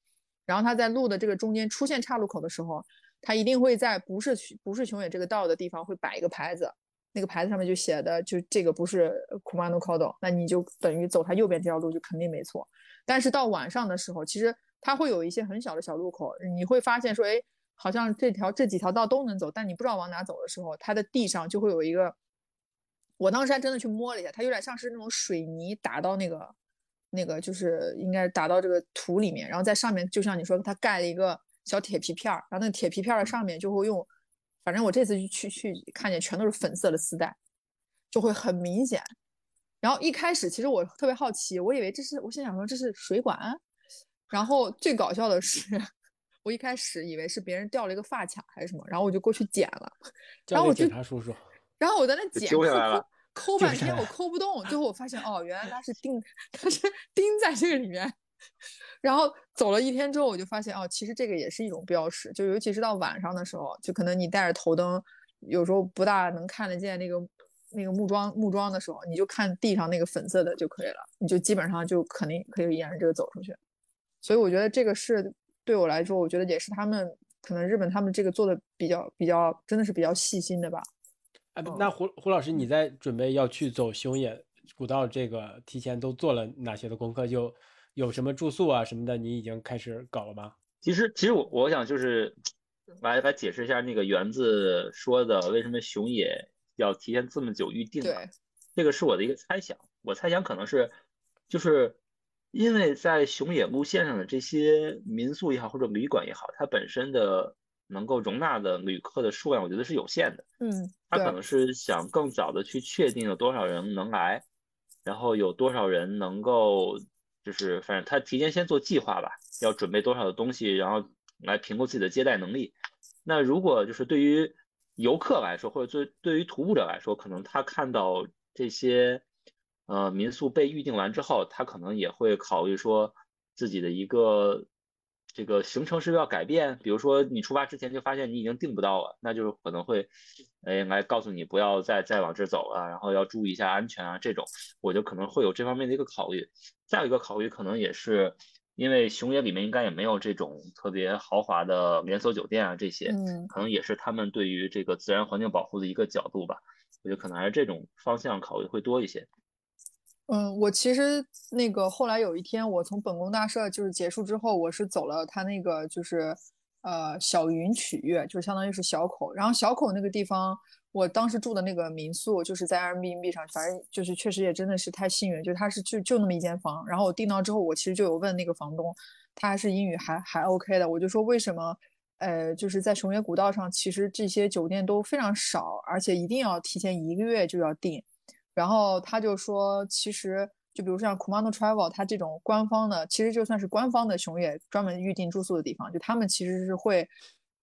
然后它在路的这个中间出现岔路口的时候。他一定会在不是不是熊野这个道的地方会摆一个牌子，那个牌子上面就写的就这个不是 Kumano Kodo，那你就等于走它右边这条路就肯定没错。但是到晚上的时候，其实它会有一些很小的小路口，你会发现说，哎，好像这条这几条道都能走，但你不知道往哪走的时候，它的地上就会有一个，我当时还真的去摸了一下，它有点像是那种水泥打到那个那个就是应该打到这个土里面，然后在上面就像你说，它盖了一个。小铁皮片儿，然后那个铁皮片儿上面就会用，反正我这次去去看见全都是粉色的丝带，就会很明显。然后一开始其实我特别好奇，我以为这是，我心想说这是水管。然后最搞笑的是，我一开始以为是别人掉了一个发卡还是什么，然后我就过去捡了。然后我警察叔叔。然后我在那捡，抠抠半天我抠不动，最后我发现哦，原来它是钉，它是 钉在这个里面。然后走了一天之后，我就发现哦，其实这个也是一种标识，就尤其是到晚上的时候，就可能你带着头灯，有时候不大能看得见那个那个木桩木桩的时候，你就看地上那个粉色的就可以了，你就基本上就肯定可以沿着这个走出去。所以我觉得这个是对我来说，我觉得也是他们可能日本他们这个做的比较比较真的是比较细心的吧。啊，那胡胡老师，你在准备要去走熊野古道这个，提前都做了哪些的功课？就有什么住宿啊什么的，你已经开始搞了吗？其实，其实我我想就是来来解释一下那个园子说的为什么熊野要提前这么久预定。对，这个是我的一个猜想。我猜想可能是就是因为在熊野路线上的这些民宿也好或者旅馆也好，它本身的能够容纳的旅客的数量，我觉得是有限的。嗯，他可能是想更早的去确定有多少人能来，然后有多少人能够。就是反正他提前先做计划吧，要准备多少的东西，然后来评估自己的接待能力。那如果就是对于游客来说，或者对对于徒步者来说，可能他看到这些呃民宿被预定完之后，他可能也会考虑说自己的一个。这个行程是不是要改变？比如说你出发之前就发现你已经订不到了，那就是可能会，哎，来告诉你不要再再往这走了，然后要注意一下安全啊。这种我就可能会有这方面的一个考虑。再有一个考虑，可能也是因为熊野里面应该也没有这种特别豪华的连锁酒店啊，这些，嗯，可能也是他们对于这个自然环境保护的一个角度吧。我觉得可能还是这种方向考虑会多一些。嗯，我其实那个后来有一天，我从本宫大社就是结束之后，我是走了他那个就是呃小云曲岳，就相当于是小口。然后小口那个地方，我当时住的那个民宿就是在 Airbnb 上，反正就是确实也真的是太幸运，就他是就就那么一间房。然后我订到之后，我其实就有问那个房东，他还是英语还还 OK 的。我就说为什么呃就是在熊野古道上，其实这些酒店都非常少，而且一定要提前一个月就要订。然后他就说，其实就比如像 Kumano Travel，它这种官方的，其实就算是官方的熊野专门预订住宿的地方，就他们其实是会，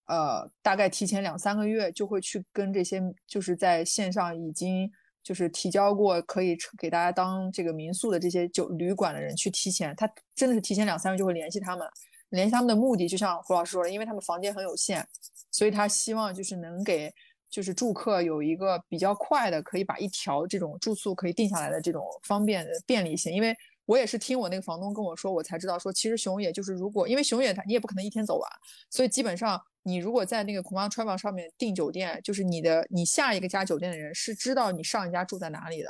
呃，大概提前两三个月就会去跟这些就是在线上已经就是提交过可以给大家当这个民宿的这些酒旅馆的人去提前，他真的是提前两三个月就会联系他们，联系他们的目的就像胡老师说的，因为他们房间很有限，所以他希望就是能给。就是住客有一个比较快的，可以把一条这种住宿可以定下来的这种方便的便利性。因为我也是听我那个房东跟我说，我才知道说，其实熊野就是如果因为熊野他你也不可能一天走完，所以基本上你如果在那个 k u m a Travel 上面订酒店，就是你的你下一个家酒店的人是知道你上一家住在哪里的。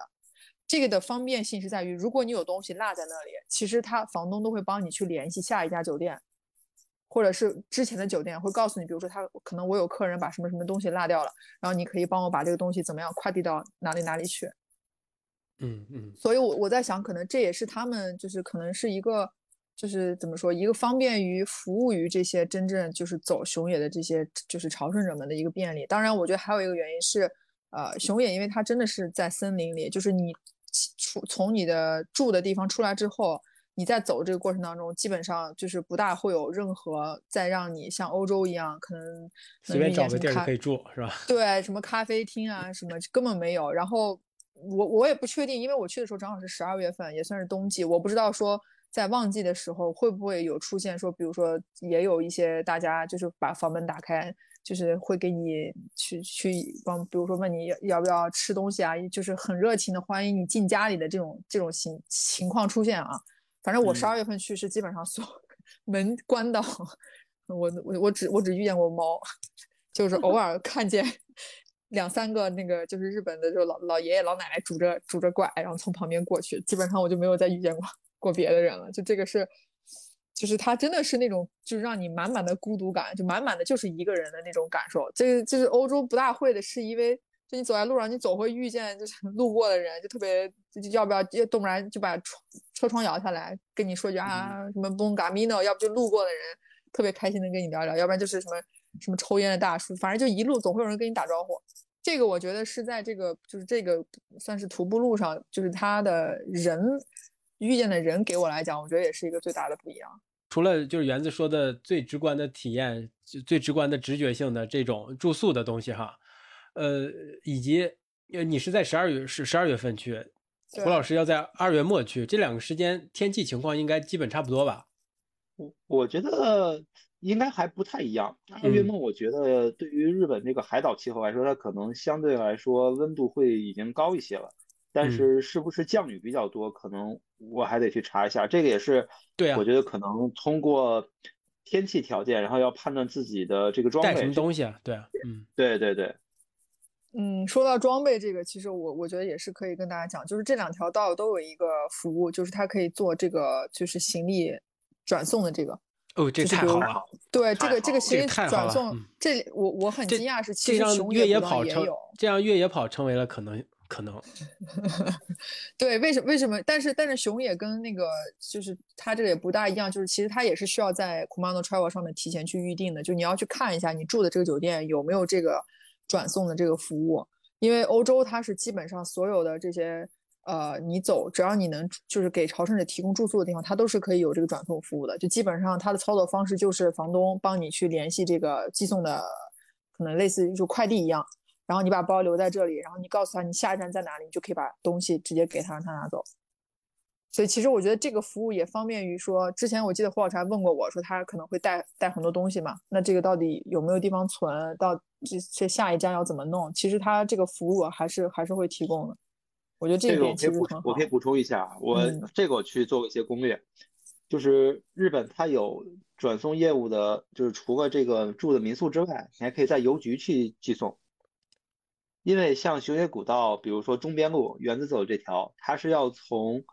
这个的方便性是在于，如果你有东西落在那里，其实他房东都会帮你去联系下一家酒店。或者是之前的酒店会告诉你，比如说他可能我有客人把什么什么东西落掉了，然后你可以帮我把这个东西怎么样快递到哪里哪里去。嗯嗯。所以，我我在想，可能这也是他们就是可能是一个，就是怎么说，一个方便于服务于这些真正就是走熊野的这些就是朝圣者们的一个便利。当然，我觉得还有一个原因是，呃，熊野因为它真的是在森林里，就是你出从你的住的地方出来之后。你在走这个过程当中，基本上就是不大会有任何再让你像欧洲一样可能随便找个地儿可以住，是吧？对，什么咖啡厅啊，什么根本没有。然后我我也不确定，因为我去的时候正好是十二月份，也算是冬季，我不知道说在旺季的时候会不会有出现说，比如说也有一些大家就是把房门打开。就是会给你去去帮，比如说问你要不要吃东西啊，就是很热情的欢迎你进家里的这种这种情情况出现啊。反正我十二月份去是基本上所门关到，我我我只我只遇见过猫，就是偶尔看见 两三个那个就是日本的就老老爷爷老奶奶拄着拄着拐，然后从旁边过去，基本上我就没有再遇见过过别的人了。就这个是。就是他真的是那种，就是让你满满的孤独感，就满满的就是一个人的那种感受。这个就是欧洲不大会的，是因为就你走在路上，你总会遇见就是路过的人，就特别要不要，动不然就把窗车窗摇下来跟你说句啊什么 bon gamino，要不就路过的人特别开心的跟你聊聊，要不然就是什么什么抽烟的大叔，反正就一路总会有人跟你打招呼。这个我觉得是在这个就是这个算是徒步路上，就是他的人。遇见的人给我来讲，我觉得也是一个最大的不一样。除了就是园子说的最直观的体验，最直观的直觉性的这种住宿的东西哈，呃，以及呃你是在十二月是十二月份去，胡老师要在二月末去，这两个时间天气情况应该基本差不多吧？我我觉得应该还不太一样。二月末我觉得对于日本这个海岛气候来说，它可能相对来说温度会已经高一些了。但是是不是降雨比较多？可能我还得去查一下。这个也是，对啊，我觉得可能通过天气条件，然后要判断自己的这个装备带什么东西啊？对啊，嗯，对对对，嗯，说到装备这个，其实我我觉得也是可以跟大家讲，就是这两条道都有一个服务，就是它可以做这个就是行李转送的这个。哦，这太好了。对，这个这个行李转送，这我我很惊讶是，其实熊越野跑成这样越野跑成为了可能。可能，对，为什么？为什么？但是，但是熊野跟那个就是它这个也不大一样，就是其实它也是需要在 Commando Travel 上面提前去预定的，就你要去看一下你住的这个酒店有没有这个转送的这个服务，因为欧洲它是基本上所有的这些呃，你走只要你能就是给朝圣者提供住宿的地方，它都是可以有这个转送服务的，就基本上它的操作方式就是房东帮你去联系这个寄送的，可能类似于就快递一样。然后你把包留在这里，然后你告诉他你下一站在哪里，你就可以把东西直接给他，让他拿走。所以其实我觉得这个服务也方便于说，之前我记得胡老师还问过我说他可能会带带很多东西嘛，那这个到底有没有地方存？到这这下一站要怎么弄？其实他这个服务还是还是会提供的。我觉得这一点其实很好。我可以补充一下，我这个我去做过一些攻略，就是日本它有转送业务的，就是除了这个住的民宿之外，你还可以在邮局去寄送。因为像熊野古道，比如说中边路，园子走这条，它是要从，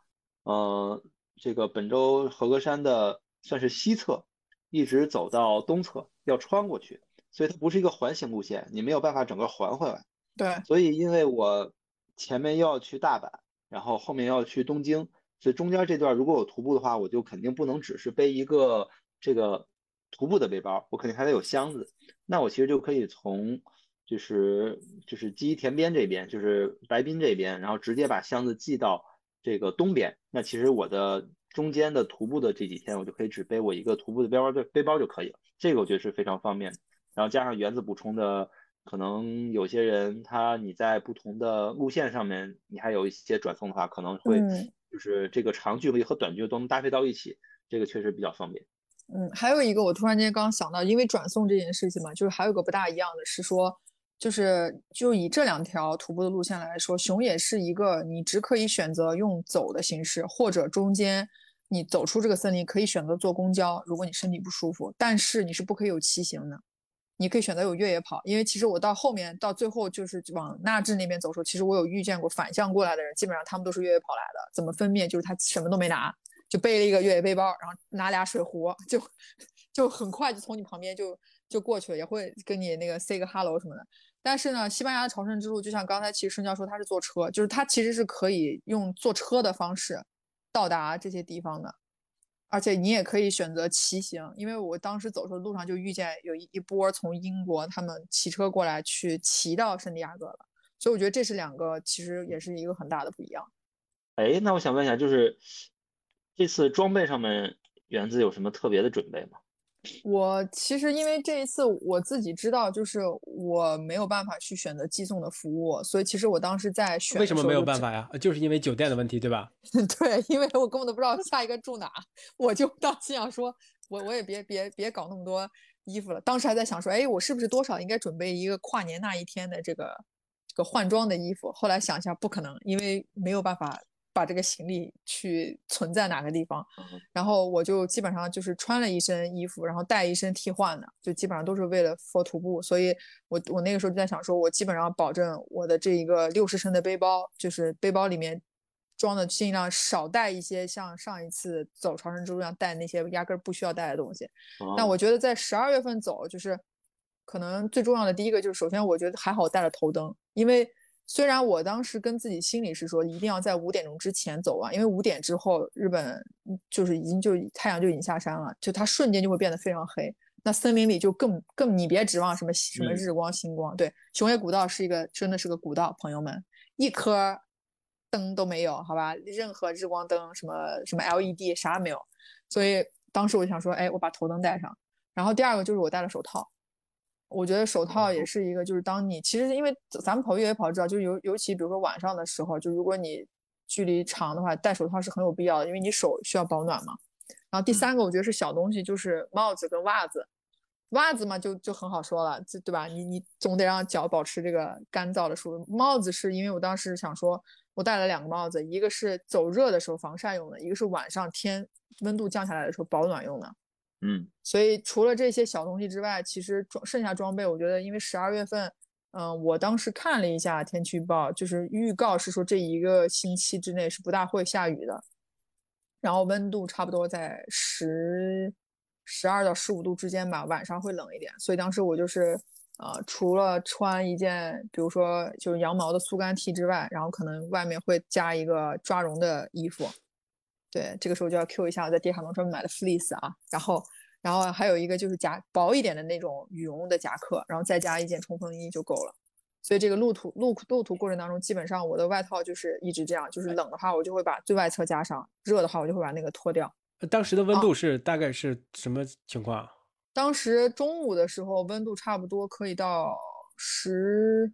呃，这个本州和歌山的算是西侧，一直走到东侧，要穿过去，所以它不是一个环形路线，你没有办法整个环回来。对。所以因为我前面又要去大阪，然后后面要去东京，所以中间这段如果我徒步的话，我就肯定不能只是背一个这个徒步的背包，我肯定还得有箱子。那我其实就可以从。就是就是基田边这边，就是白滨这边，然后直接把箱子寄到这个东边。那其实我的中间的徒步的这几天，我就可以只背我一个徒步的背包背背包就可以了。这个我觉得是非常方便的。然后加上原子补充的，可能有些人他你在不同的路线上面，你还有一些转送的话，可能会就是这个长距离和短距离都能搭配到一起，这个确实比较方便。嗯，还有一个我突然间刚想到，因为转送这件事情嘛，就是还有个不大一样的是说。就是就以这两条徒步的路线来说，熊野是一个你只可以选择用走的形式，或者中间你走出这个森林可以选择坐公交，如果你身体不舒服，但是你是不可以有骑行的，你可以选择有越野跑。因为其实我到后面到最后就是往纳智那边走的时候，其实我有遇见过反向过来的人，基本上他们都是越野跑来的。怎么分辨？就是他什么都没拿，就背了一个越野背包，然后拿俩水壶，就 就很快就从你旁边就就过去了，也会跟你那个 say 个 hello 什么的。但是呢，西班牙的朝圣之路就像刚才其实盛教说他是坐车，就是他其实是可以用坐车的方式到达这些地方的，而且你也可以选择骑行，因为我当时走的时候路上就遇见有一一波从英国他们骑车过来去骑到圣地亚哥了，所以我觉得这是两个其实也是一个很大的不一样。哎，那我想问一下，就是。这次装备上面，园子有什么特别的准备吗？我其实因为这一次我自己知道，就是我没有办法去选择寄送的服务，所以其实我当时在选为什么没有办法呀？就是因为酒店的问题，对吧？对，因为我根本都不知道下一个住哪，我就当时想说，我我也别别别搞那么多衣服了。当时还在想说，哎，我是不是多少应该准备一个跨年那一天的这个这个换装的衣服？后来想一下，不可能，因为没有办法。把这个行李去存在哪个地方，然后我就基本上就是穿了一身衣服，然后带一身替换的，就基本上都是为了 for 徒步。所以，我我那个时候就在想，说我基本上保证我的这一个六十升的背包，就是背包里面装的尽量少带一些像上一次走朝圣之路一样带那些压根不需要带的东西。但我觉得在十二月份走，就是可能最重要的第一个就是，首先我觉得还好带了头灯，因为。虽然我当时跟自己心里是说一定要在五点钟之前走完，因为五点之后日本就是已经就太阳就已经下山了，就它瞬间就会变得非常黑。那森林里就更更你别指望什么什么日光星光。对，熊野古道是一个真的是个古道，朋友们一颗灯都没有，好吧，任何日光灯什么什么 LED 啥也没有。所以当时我想说，哎，我把头灯带上。然后第二个就是我戴了手套。我觉得手套也是一个，就是当你其实因为咱们跑越野跑知道，就是尤尤其比如说晚上的时候，就如果你距离长的话，戴手套是很有必要的，因为你手需要保暖嘛。然后第三个我觉得是小东西，就是帽子跟袜子。袜子嘛就就很好说了，这对吧？你你总得让脚保持这个干燥的舒服。帽子是因为我当时想说，我戴了两个帽子，一个是走热的时候防晒用的，一个是晚上天温度降下来的时候保暖用的。嗯，所以除了这些小东西之外，其实装剩下装备，我觉得因为十二月份，嗯，我当时看了一下天气预报，就是预告是说这一个星期之内是不大会下雨的，然后温度差不多在十十二到十五度之间吧，晚上会冷一点。所以当时我就是，呃，除了穿一件，比如说就是羊毛的速干 T 之外，然后可能外面会加一个抓绒的衣服。对，这个时候就要 Q 一下我在迪卡侬专门买的 fleece 啊，然后，然后还有一个就是夹薄一点的那种羽绒的夹克，然后再加一件冲锋衣就够了。所以这个路途路路途过程当中，基本上我的外套就是一直这样，就是冷的话我就会把最外侧加上，热的话我就会把那个脱掉。当时的温度是大概是什么情况？当时中午的时候温度差不多可以到十。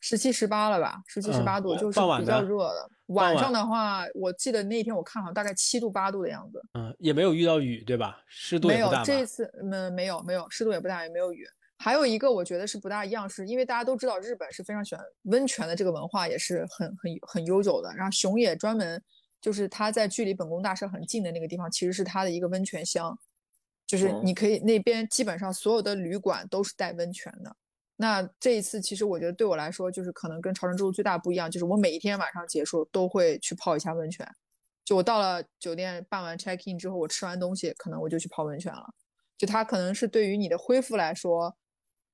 十七十八了吧，十七十八度就是比较热的。晚上的话，我记得那天我看好像大概七度八度的样子。嗯，也没有遇到雨，对吧？湿度没有，这次嗯没有没有湿度也不大，也没有雨。还有一个我觉得是不大一样，是因为大家都知道日本是非常喜欢温泉的这个文化，也是很很很悠久的。然后熊野专门就是它在距离本宫大社很近的那个地方，其实是它的一个温泉乡，就是你可以那边基本上所有的旅馆都是带温泉的。那这一次，其实我觉得对我来说，就是可能跟朝圣之路最大不一样，就是我每一天晚上结束都会去泡一下温泉。就我到了酒店办完 check in 之后，我吃完东西，可能我就去泡温泉了。就它可能是对于你的恢复来说，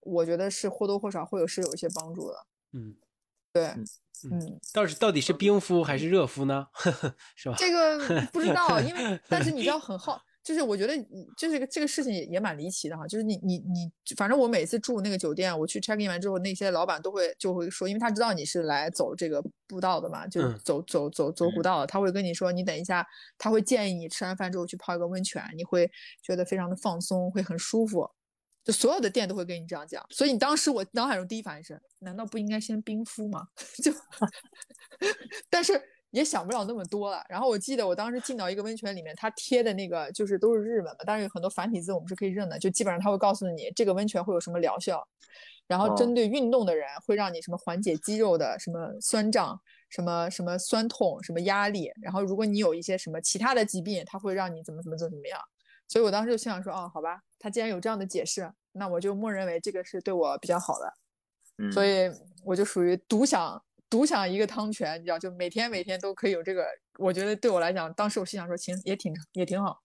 我觉得是或多或少会有是有一些帮助的。嗯，对，嗯，到底到底是冰敷还是热敷呢？是吧？这个不知道，因为 但是你知道很好。就是我觉得，就是个这个事情也也蛮离奇的哈。就是你你你，反正我每次住那个酒店，我去 check in 完之后，那些老板都会就会说，因为他知道你是来走这个步道的嘛，就走走走走古道的，他会跟你说，你等一下，他会建议你吃完饭之后去泡一个温泉，你会觉得非常的放松，会很舒服。就所有的店都会跟你这样讲。所以你当时我脑海中第一反应是，难道不应该先冰敷吗？就，但是。也想不了那么多了。然后我记得我当时进到一个温泉里面，它贴的那个就是都是日文嘛，但是有很多繁体字我们是可以认的。就基本上他会告诉你这个温泉会有什么疗效，然后针对运动的人会让你什么缓解肌肉的什么酸胀、什么什么酸痛、什么压力。然后如果你有一些什么其他的疾病，它会让你怎么怎么怎么怎么样。所以我当时就心想说，哦，好吧，他既然有这样的解释，那我就默认为这个是对我比较好的。嗯所以我就属于独享。独享一个汤泉，你知道，就每天每天都可以有这个。我觉得对我来讲，当时我心想说，行，也挺也挺好。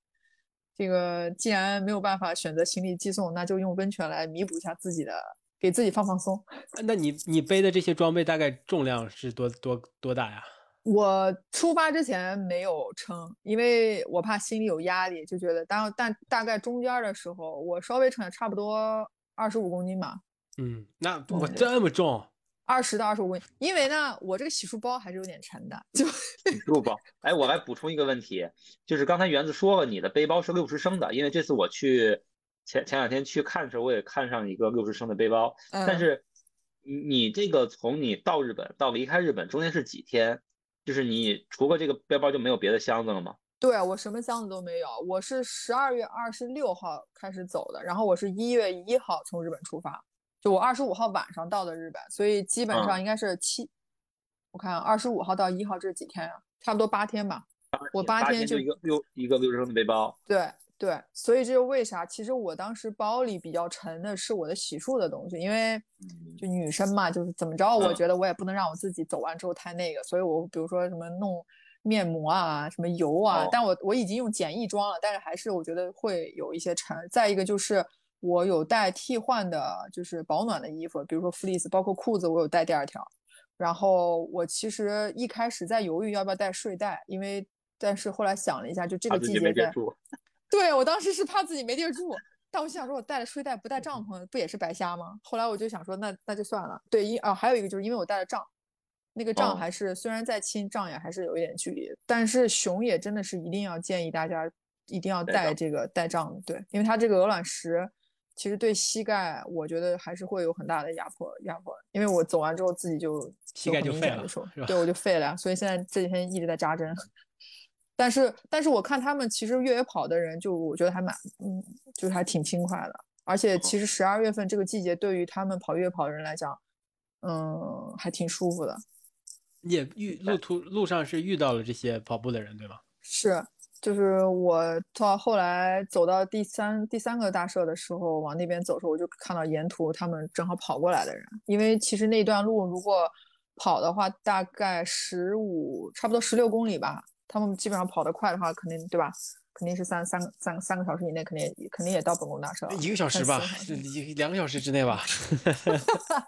这个既然没有办法选择行李寄送，那就用温泉来弥补一下自己的，给自己放放松。那你你背的这些装备大概重量是多多多大呀？我出发之前没有称，因为我怕心里有压力，就觉得当但大概中间的时候，我稍微称了差不多二十五公斤吧。嗯，那我这么重。二十到二十五公斤，因为呢，我这个洗漱包还是有点沉的，就洗漱包。哎，我来补充一个问题，就是刚才园子说了，你的背包是六十升的，因为这次我去前前两天去看的时候，我也看上一个六十升的背包。但是你这个从你到日本到离开日本中间是几天？就是你除了这个背包就没有别的箱子了吗？对我什么箱子都没有，我是十二月二十六号开始走的，然后我是一月一号从日本出发。就我二十五号晚上到的日本，所以基本上应该是七，我看二十五号到一号这是几天啊？差不多八天吧。我八天就一个六一个六十升的背包。对对，所以这就为啥？其实我当时包里比较沉的是我的洗漱的东西，因为就女生嘛，就是怎么着，我觉得我也不能让我自己走完之后太那个，所以我比如说什么弄面膜啊，什么油啊，但我我已经用简易装了，但是还是我觉得会有一些沉。再一个就是。我有带替换的，就是保暖的衣服，比如说 fleece，包括裤子，我有带第二条。然后我其实一开始在犹豫要不要带睡袋，因为但是后来想了一下，就这个季节在，对我当时是怕自己没地儿住，但我想说，我带了睡袋不带帐篷，不也是白瞎吗？后来我就想说，那那就算了。对，一啊还有一个就是因为我带了帐，那个帐还是虽然再亲，帐也还是有一点距离。但是熊也真的是一定要建议大家一定要带这个带帐，对，因为它这个鹅卵石。其实对膝盖，我觉得还是会有很大的压迫，压迫。因为我走完之后自己就膝盖就废了，对，我就废了。所以现在这几天一直在扎针。但是，但是我看他们其实越野跑的人，就我觉得还蛮，嗯，就是还挺轻快的。而且，其实十二月份这个季节对于他们跑越野跑的人来讲，嗯，还挺舒服的。你也遇路途路上是遇到了这些跑步的人，对吗？是。就是我到后来走到第三第三个大社的时候，往那边走的时候，我就看到沿途他们正好跑过来的人。因为其实那段路如果跑的话，大概十五，差不多十六公里吧。他们基本上跑得快的话，肯定对吧？肯定是三三三三个小时以内，肯定肯定也到本宫大社。一个小时吧，一两个小时之内吧。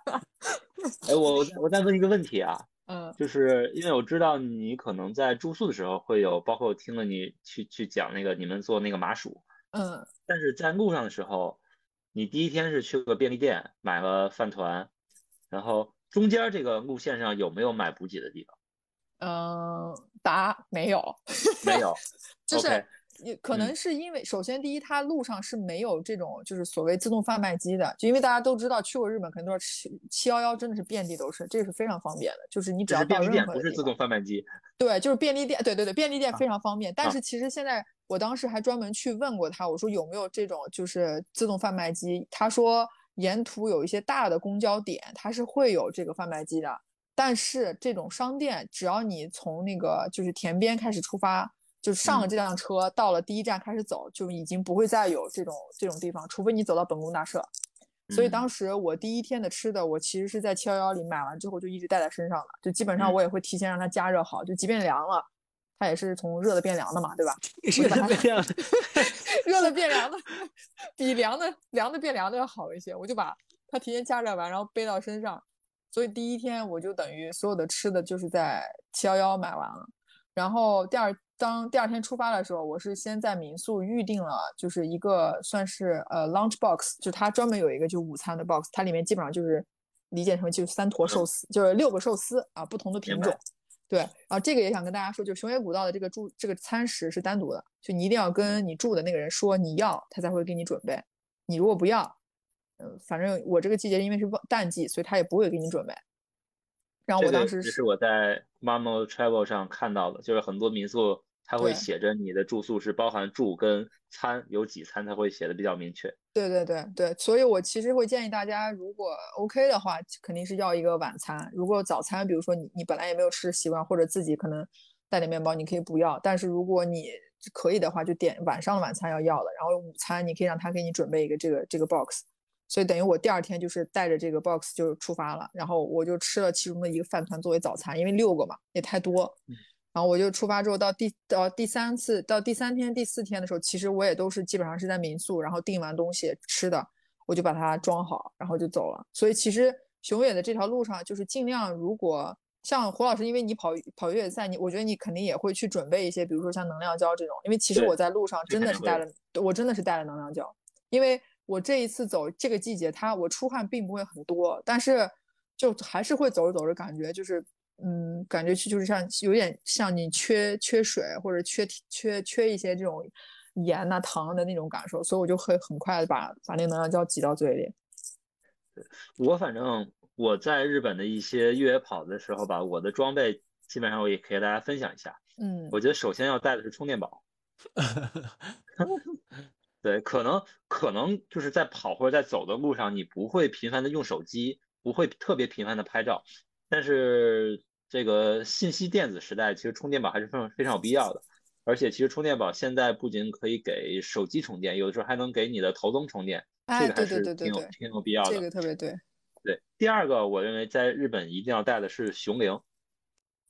哎，我我再问一个问题啊。嗯，就是因为我知道你可能在住宿的时候会有，包括我听了你去去讲那个你们做那个麻薯，嗯，但是在路上的时候，你第一天是去了便利店买了饭团，然后中间这个路线上有没有买补给的地方？嗯，答没有，没有，就是。也可能是因为，首先第一，它路上是没有这种就是所谓自动贩卖机的，就因为大家都知道去过日本，肯定都是七七幺幺，真的是遍地都是，这个是非常方便的，就是你只要到任何不是自动贩卖机，对，就是便利店，对对对，便利店非常方便。但是其实现在我当时还专门去问过他，我说有没有这种就是自动贩卖机，他说沿途有一些大的公交点，它是会有这个贩卖机的，但是这种商店，只要你从那个就是田边开始出发。就上了这辆车，到了第一站开始走，就已经不会再有这种这种地方，除非你走到本宫大社。所以当时我第一天的吃的，我其实是在七幺幺里买完之后就一直带在身上了，就基本上我也会提前让它加热好，就即便凉了，它也是从热的变凉的嘛，对吧？热的变凉的，热的变凉的，比凉的凉的变凉的要好一些。我就把它提前加热完，然后背到身上。所以第一天我就等于所有的吃的就是在七幺幺买完了，然后第二。当第二天出发的时候，我是先在民宿预定了，就是一个算是呃 lunch box，就它专门有一个就午餐的 box，它里面基本上就是理解成就是三坨寿司，就是六个寿司啊，不同的品种。对，啊，这个也想跟大家说，就熊野古道的这个住这个餐食是单独的，就你一定要跟你住的那个人说你要，他才会给你准备。你如果不要，嗯，反正我这个季节因为是淡季，所以他也不会给你准备。然后我当时是我在 Mamo Travel 上看到的，就是很多民宿。它会写着你的住宿是包含住跟餐有几餐，它会写的比较明确。对对对对，所以我其实会建议大家，如果 OK 的话，肯定是要一个晚餐。如果早餐，比如说你你本来也没有吃习惯，或者自己可能带点面包，你可以不要。但是如果你可以的话，就点晚上的晚餐要要的。然后午餐你可以让他给你准备一个这个这个 box。所以等于我第二天就是带着这个 box 就出发了，然后我就吃了其中的一个饭团作为早餐，因为六个嘛也太多。然后我就出发之后，到第到第三次到第三天第四天的时候，其实我也都是基本上是在民宿，然后订完东西吃的，我就把它装好，然后就走了。所以其实熊野的这条路上，就是尽量如果像胡老师，因为你跑跑越野赛，你我觉得你肯定也会去准备一些，比如说像能量胶这种，因为其实我在路上真的是带了，我真的是带了能量胶，因为我这一次走这个季节，它我出汗并不会很多，但是。就还是会走着走着感觉就是，嗯，感觉去就是像有点像你缺缺水或者缺缺缺一些这种盐呐糖的那种感受，所以我就会很快的把把那个能量胶挤到嘴里。我反正我在日本的一些越野跑的时候吧，我的装备基本上我也可以给大家分享一下。嗯，我觉得首先要带的是充电宝。对，可能可能就是在跑或者在走的路上，你不会频繁的用手机，不会特别频繁的拍照，但是这个信息电子时代，其实充电宝还是非常非常有必要的。而且其实充电宝现在不仅可以给手机充电，有的时候还能给你的头灯充电。这个还是挺有挺有必要的，这个特别对。对，第二个我认为在日本一定要带的是熊铃。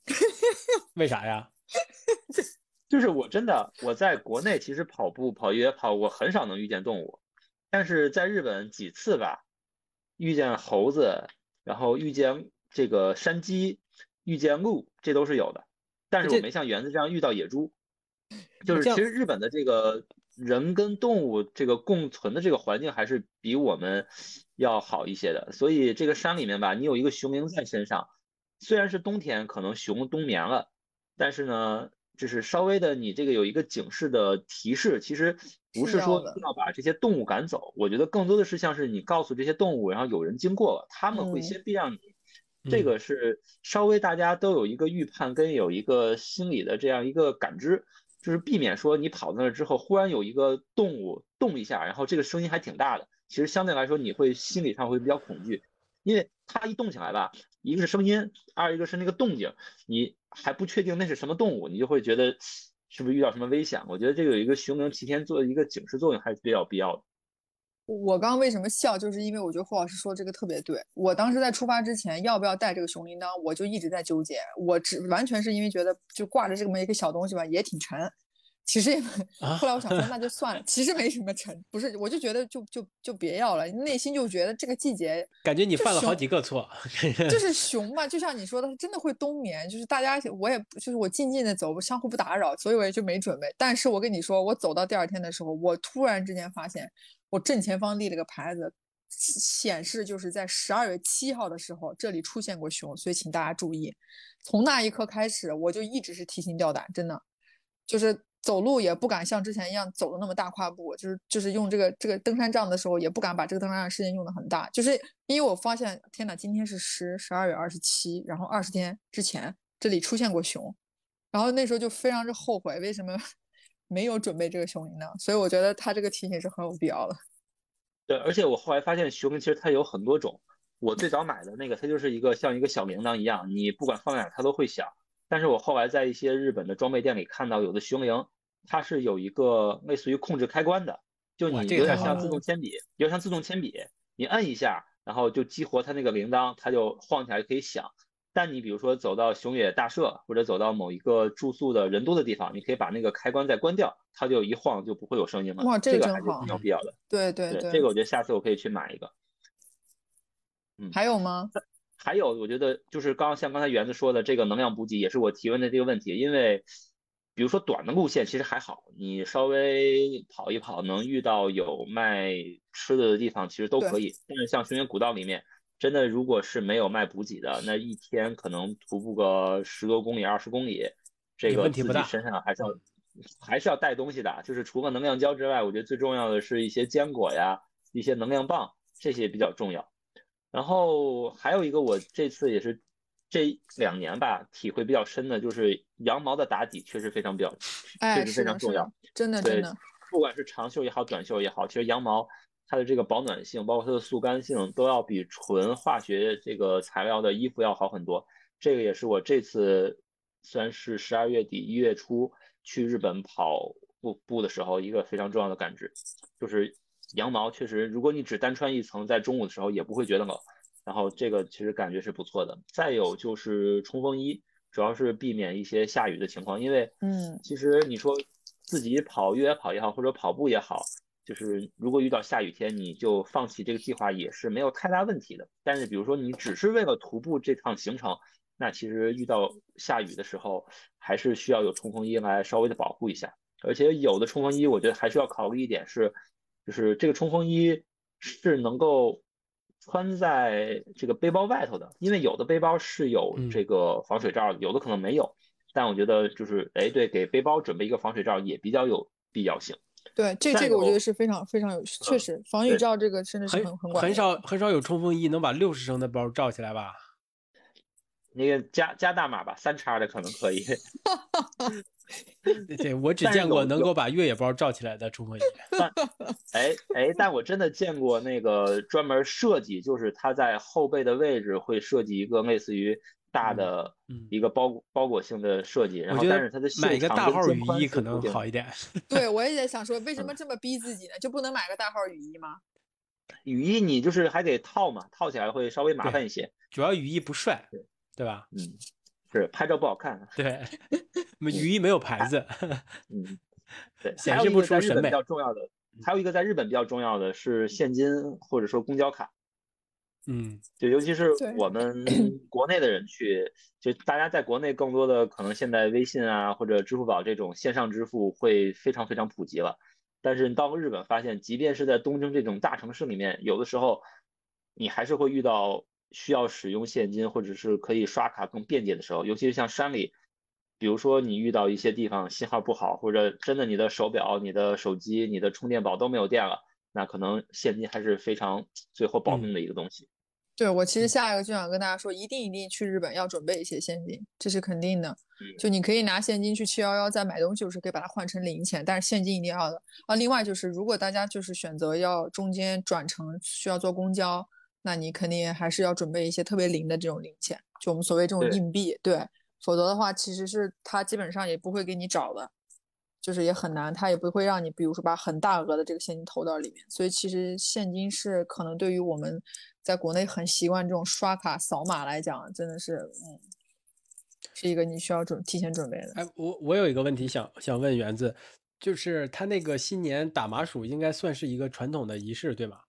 为啥呀？就是我真的我在国内其实跑步跑越野跑，我很少能遇见动物，但是在日本几次吧，遇见猴子，然后遇见这个山鸡，遇见鹿，这都是有的。但是我没像园子这样遇到野猪。就是其实日本的这个。人跟动物这个共存的这个环境还是比我们要好一些的，所以这个山里面吧，你有一个熊铃在身上，虽然是冬天，可能熊冬眠了，但是呢，就是稍微的你这个有一个警示的提示，其实不是说要把这些动物赶走，我觉得更多的是像是你告诉这些动物，然后有人经过了，他们会先避让你，这个是稍微大家都有一个预判跟有一个心理的这样一个感知。就是避免说你跑到那之后，忽然有一个动物动一下，然后这个声音还挺大的。其实相对来说，你会心理上会比较恐惧，因为它一动起来吧，一个是声音，二一个是那个动静，你还不确定那是什么动物，你就会觉得是不是遇到什么危险。我觉得这个有一个熊铃提前做一个警示作用，还是比较必要的。我刚刚为什么笑，就是因为我觉得霍老师说这个特别对。我当时在出发之前要不要带这个熊铃铛，我就一直在纠结。我只完全是因为觉得就挂着这么一个小东西吧，也挺沉。其实也，后来我想说 那就算了，其实没什么沉，不是，我就觉得就就就别要了，内心就觉得这个季节感觉你犯了好几个错，就 是熊嘛，就像你说的，真的会冬眠，就是大家我也就是我静静的走，相互不打扰，所以我也就没准备。但是我跟你说，我走到第二天的时候，我突然之间发现。我正前方立了个牌子，显示就是在十二月七号的时候，这里出现过熊，所以请大家注意。从那一刻开始，我就一直是提心吊胆，真的，就是走路也不敢像之前一样走的那么大跨步，就是就是用这个这个登山杖的时候，也不敢把这个登山杖时间用的很大，就是因为我发现，天哪，今天是十十二月二十七，然后二十天之前这里出现过熊，然后那时候就非常之后悔，为什么？没有准备这个熊铃铛，所以我觉得他这个提醒是很有必要的。对，而且我后来发现熊铃其实它有很多种。我最早买的那个，它就是一个像一个小铃铛一样，你不管放哪它都会响。但是我后来在一些日本的装备店里看到，有的熊铃它是有一个类似于控制开关的，就你有点像自动铅笔，有点像自动铅笔，你摁一下，然后就激活它那个铃铛，它就晃起来可以响。但你比如说走到熊野大社，或者走到某一个住宿的人多的地方，你可以把那个开关再关掉，它就一晃就不会有声音了。哇，这个还是挺有必要的。对对对，这个我觉得下次我可以去买一个。嗯，还有吗？还有，我觉得就是刚像刚才园子说的这个能量补给，也是我提问的这个问题。因为比如说短的路线其实还好，你稍微跑一跑，能遇到有卖吃的的地方，其实都可以。但是像熊野古道里面。真的，如果是没有卖补给的，那一天可能徒步个十多公里、二十公里，这个自己身上还是要还是要带东西的。就是除了能量胶之外，我觉得最重要的是一些坚果呀、一些能量棒，这些比较重要。然后还有一个，我这次也是这两年吧，体会比较深的，就是羊毛的打底确实非常比较，确实非常重要。真的真的，不管是长袖也好，短袖也好，其实羊毛。它的这个保暖性，包括它的速干性，都要比纯化学这个材料的衣服要好很多。这个也是我这次虽然是十二月底一月初去日本跑步步的时候一个非常重要的感知，就是羊毛确实，如果你只单穿一层，在中午的时候也不会觉得冷。然后这个其实感觉是不错的。再有就是冲锋衣，主要是避免一些下雨的情况，因为嗯，其实你说自己跑越野跑也好，或者跑步也好。就是如果遇到下雨天，你就放弃这个计划也是没有太大问题的。但是比如说你只是为了徒步这趟行程，那其实遇到下雨的时候，还是需要有冲锋衣来稍微的保护一下。而且有的冲锋衣，我觉得还需要考虑一点是，就是这个冲锋衣是能够穿在这个背包外头的，因为有的背包是有这个防水罩的，有的可能没有。但我觉得就是哎，对，给背包准备一个防水罩也比较有必要性。对，这这个我觉得是非常非常有，确实防雨罩这个真的是很很很少很少有冲锋衣能把六十升的包罩起来吧？那个加加大码吧，三叉的可能可以。对，我只见过能够把越野包罩起来的冲锋衣。哎哎，但我真的见过那个专门设计，就是它在后背的位置会设计一个类似于大的一个包包裹性的设计。然后，但是它的买一个大号雨衣可能好一点。对，我也在想说，为什么这么逼自己呢？就不能买个大号雨衣吗？雨衣你就是还得套嘛，套起来会稍微麻烦一些。主要雨衣不帅，对吧？嗯。是拍照不好看，对，雨衣没有牌子，嗯，对，显示不出审美。比较重要的，还有一个在日本比较重要的是现金或者说公交卡，嗯，就尤其是我们 国内的人去，就大家在国内更多的可能现在微信啊或者支付宝这种线上支付会非常非常普及了，但是你到日本发现，即便是在东京这种大城市里面，有的时候你还是会遇到。需要使用现金或者是可以刷卡更便捷的时候，尤其是像山里，比如说你遇到一些地方信号不好，或者真的你的手表、你的手机、你的充电宝都没有电了，那可能现金还是非常最后保命的一个东西。对我其实下一个就想跟大家说，一定一定去日本要准备一些现金，这是肯定的。就你可以拿现金去七幺幺再买东西，就是可以把它换成零钱，但是现金一定要的。啊，另外就是如果大家就是选择要中间转乘需要坐公交。那你肯定还是要准备一些特别零的这种零钱，就我们所谓这种硬币，对，否则的话，其实是他基本上也不会给你找的，就是也很难，他也不会让你，比如说把很大额的这个现金投到里面。所以其实现金是可能对于我们在国内很习惯这种刷卡扫码来讲，真的是，嗯，是一个你需要准提前准备的。哎，我我有一个问题想想问园子，就是他那个新年打麻薯应该算是一个传统的仪式，对吗？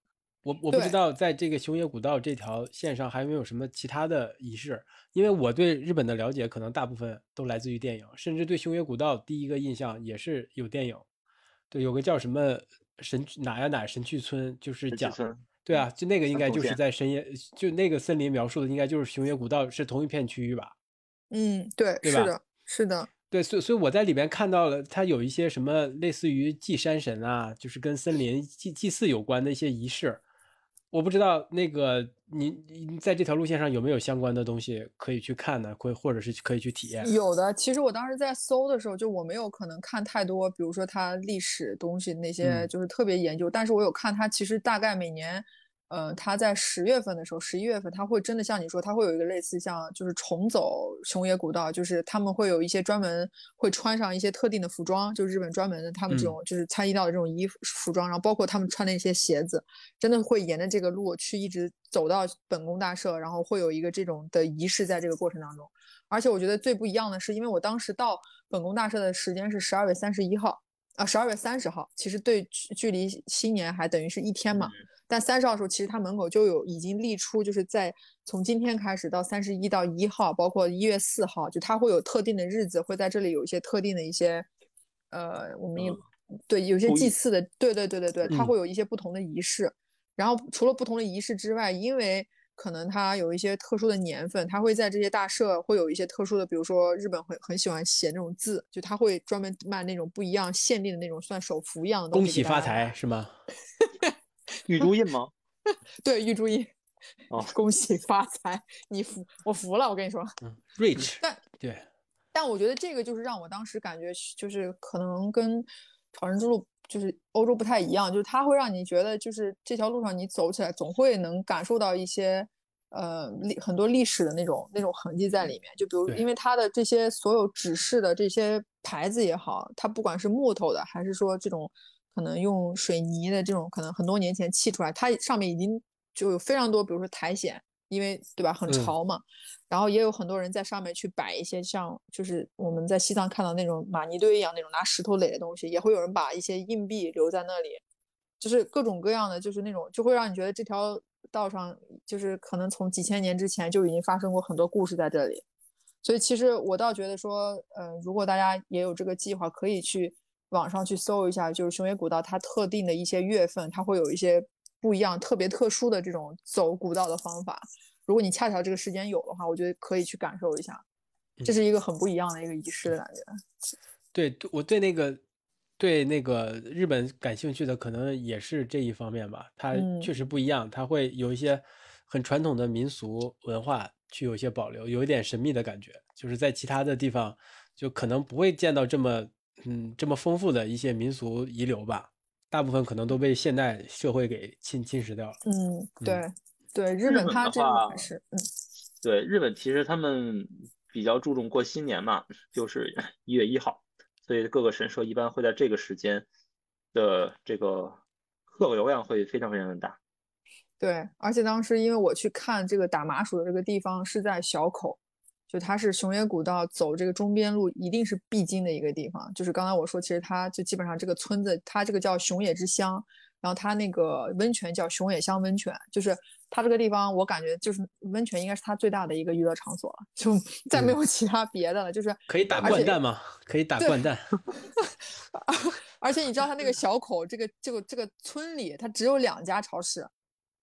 我我不知道在这个熊野古道这条线上还有没有什么其他的仪式，因为我对日本的了解可能大部分都来自于电影，甚至对熊野古道第一个印象也是有电影，对，有个叫什么神哪呀哪神去村，就是讲，对啊，就那个应该就是在深夜，就那个森林描述的应该就是熊野古道是同一片区域吧？嗯，对，是的，是的。对，所以所以我在里边看到了，它有一些什么类似于祭山神啊，就是跟森林祭祭祀有关的一些仪式。我不知道那个你你在这条路线上有没有相关的东西可以去看呢？或或者是可以去体验？有的，其实我当时在搜的时候，就我没有可能看太多，比如说它历史东西那些，就是特别研究。但是我有看它，其实大概每年。呃，他在十月份的时候，十一月份他会真的像你说，他会有一个类似像就是重走熊野古道，就是他们会有一些专门会穿上一些特定的服装，就是日本专门的他们这种就是参与到的这种衣服服装，然后包括他们穿的一些鞋子，真的会沿着这个路去一直走到本宫大社，然后会有一个这种的仪式在这个过程当中。而且我觉得最不一样的是，因为我当时到本宫大社的时间是十二月三十一号啊，十二月三十号，其实对距离新年还等于是一天嘛。但三十号的时候，其实他门口就有已经立出，就是在从今天开始到三十一到一号，包括一月四号，就它会有特定的日子，会在这里有一些特定的一些，呃，我们也对有些祭祀的，对对对对对，它会有一些不同的仪式。然后除了不同的仪式之外，因为可能它有一些特殊的年份，它会在这些大社会有一些特殊的，比如说日本很很喜欢写那种字，就他会专门卖那种不一样限定的那种，算手幅一样的东西。恭喜发财是吗？玉珠印吗？对，玉珠印。哦，恭喜发财！你服，我服了。我跟你说，嗯，rich。但对，但我觉得这个就是让我当时感觉，就是可能跟朝圣之路就是欧洲不太一样，就是它会让你觉得，就是这条路上你走起来总会能感受到一些呃历很多历史的那种那种痕迹在里面。就比如，因为它的这些所有指示的这些牌子也好，它不管是木头的还是说这种。可能用水泥的这种，可能很多年前砌出来，它上面已经就有非常多，比如说苔藓，因为对吧，很潮嘛。然后也有很多人在上面去摆一些像，就是我们在西藏看到那种玛尼堆一样那种拿石头垒的东西，也会有人把一些硬币留在那里，就是各种各样的，就是那种就会让你觉得这条道上就是可能从几千年之前就已经发生过很多故事在这里。所以其实我倒觉得说，嗯，如果大家也有这个计划，可以去。网上去搜一下，就是熊野古道，它特定的一些月份，它会有一些不一样、特别特殊的这种走古道的方法。如果你恰巧这个时间有的话，我觉得可以去感受一下，这是一个很不一样的一个仪式的感觉。对，我对那个对那个日本感兴趣的，可能也是这一方面吧。它确实不一样，它会有一些很传统的民俗文化去有一些保留，有一点神秘的感觉。就是在其他的地方，就可能不会见到这么嗯这么丰富的一些民俗遗留吧。大部分可能都被现代社会给侵侵蚀掉了。嗯，对对，日本它这个还是嗯，对日本其实他们比较注重过新年嘛，就是 一月一号。所以各个神社一般会在这个时间的这个客流量会非常非常的大。对，而且当时因为我去看这个打麻薯的这个地方是在小口，就它是熊野古道走这个中边路一定是必经的一个地方。就是刚才我说，其实它就基本上这个村子，它这个叫熊野之乡。然后它那个温泉叫熊野乡温泉，就是它这个地方，我感觉就是温泉应该是它最大的一个娱乐场所了，就 再没有其他别的了。就是可以打掼蛋吗？可以打掼蛋。而且你知道它那个小口这个这个这个村里，它只有两家超市，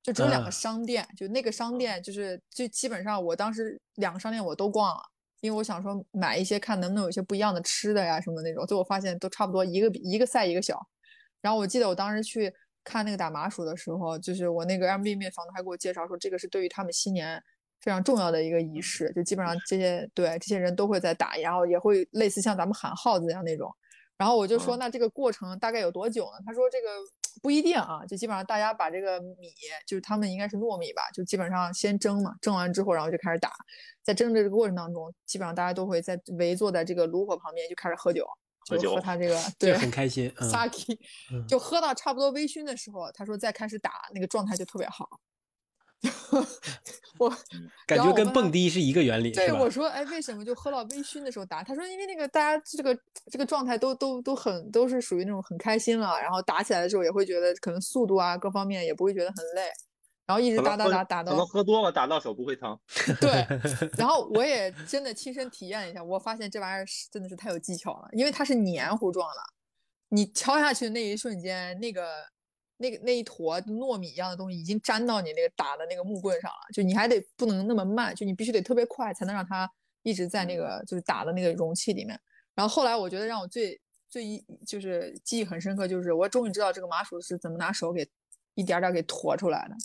就只有两个商店，就那个商店就是就基本上我当时两个商店我都逛了，因为我想说买一些看能不能有一些不一样的吃的呀什么那种，最后发现都差不多一个比一个赛一个小。然后我记得我当时去。看那个打麻薯的时候，就是我那个 M B 面房东还给我介绍说，这个是对于他们新年非常重要的一个仪式，就基本上这些对这些人都会在打，然后也会类似像咱们喊号子一样那种。然后我就说，那这个过程大概有多久呢？他说这个不一定啊，就基本上大家把这个米，就是他们应该是糯米吧，就基本上先蒸嘛，蒸完之后然后就开始打，在蒸的这个过程当中，基本上大家都会在围坐在这个炉火旁边就开始喝酒。就喝他这个，对，很开心。sake，就喝到差不多微醺的时候，他说再开始打，那个状态就特别好。我感觉跟蹦迪是一个原理。对，我说，哎，为什么就喝到微醺的时候打？他说，因为那个大家这个这个状态都都都很都是属于那种很开心了，然后打起来的时候也会觉得可能速度啊各方面也不会觉得很累。然后一直打打打打到，可能喝多了打到手不会疼。对，然后我也真的亲身体验一下，我发现这玩意儿是真的是太有技巧了，因为它是黏糊状的，你敲下去的那一瞬间，那个那个那一坨糯米一样的东西已经粘到你那个打的那个木棍上了，就你还得不能那么慢，就你必须得特别快才能让它一直在那个就是打的那个容器里面。然后后来我觉得让我最最一就是记忆很深刻，就是我终于知道这个麻薯是怎么拿手给一点点给坨出来的。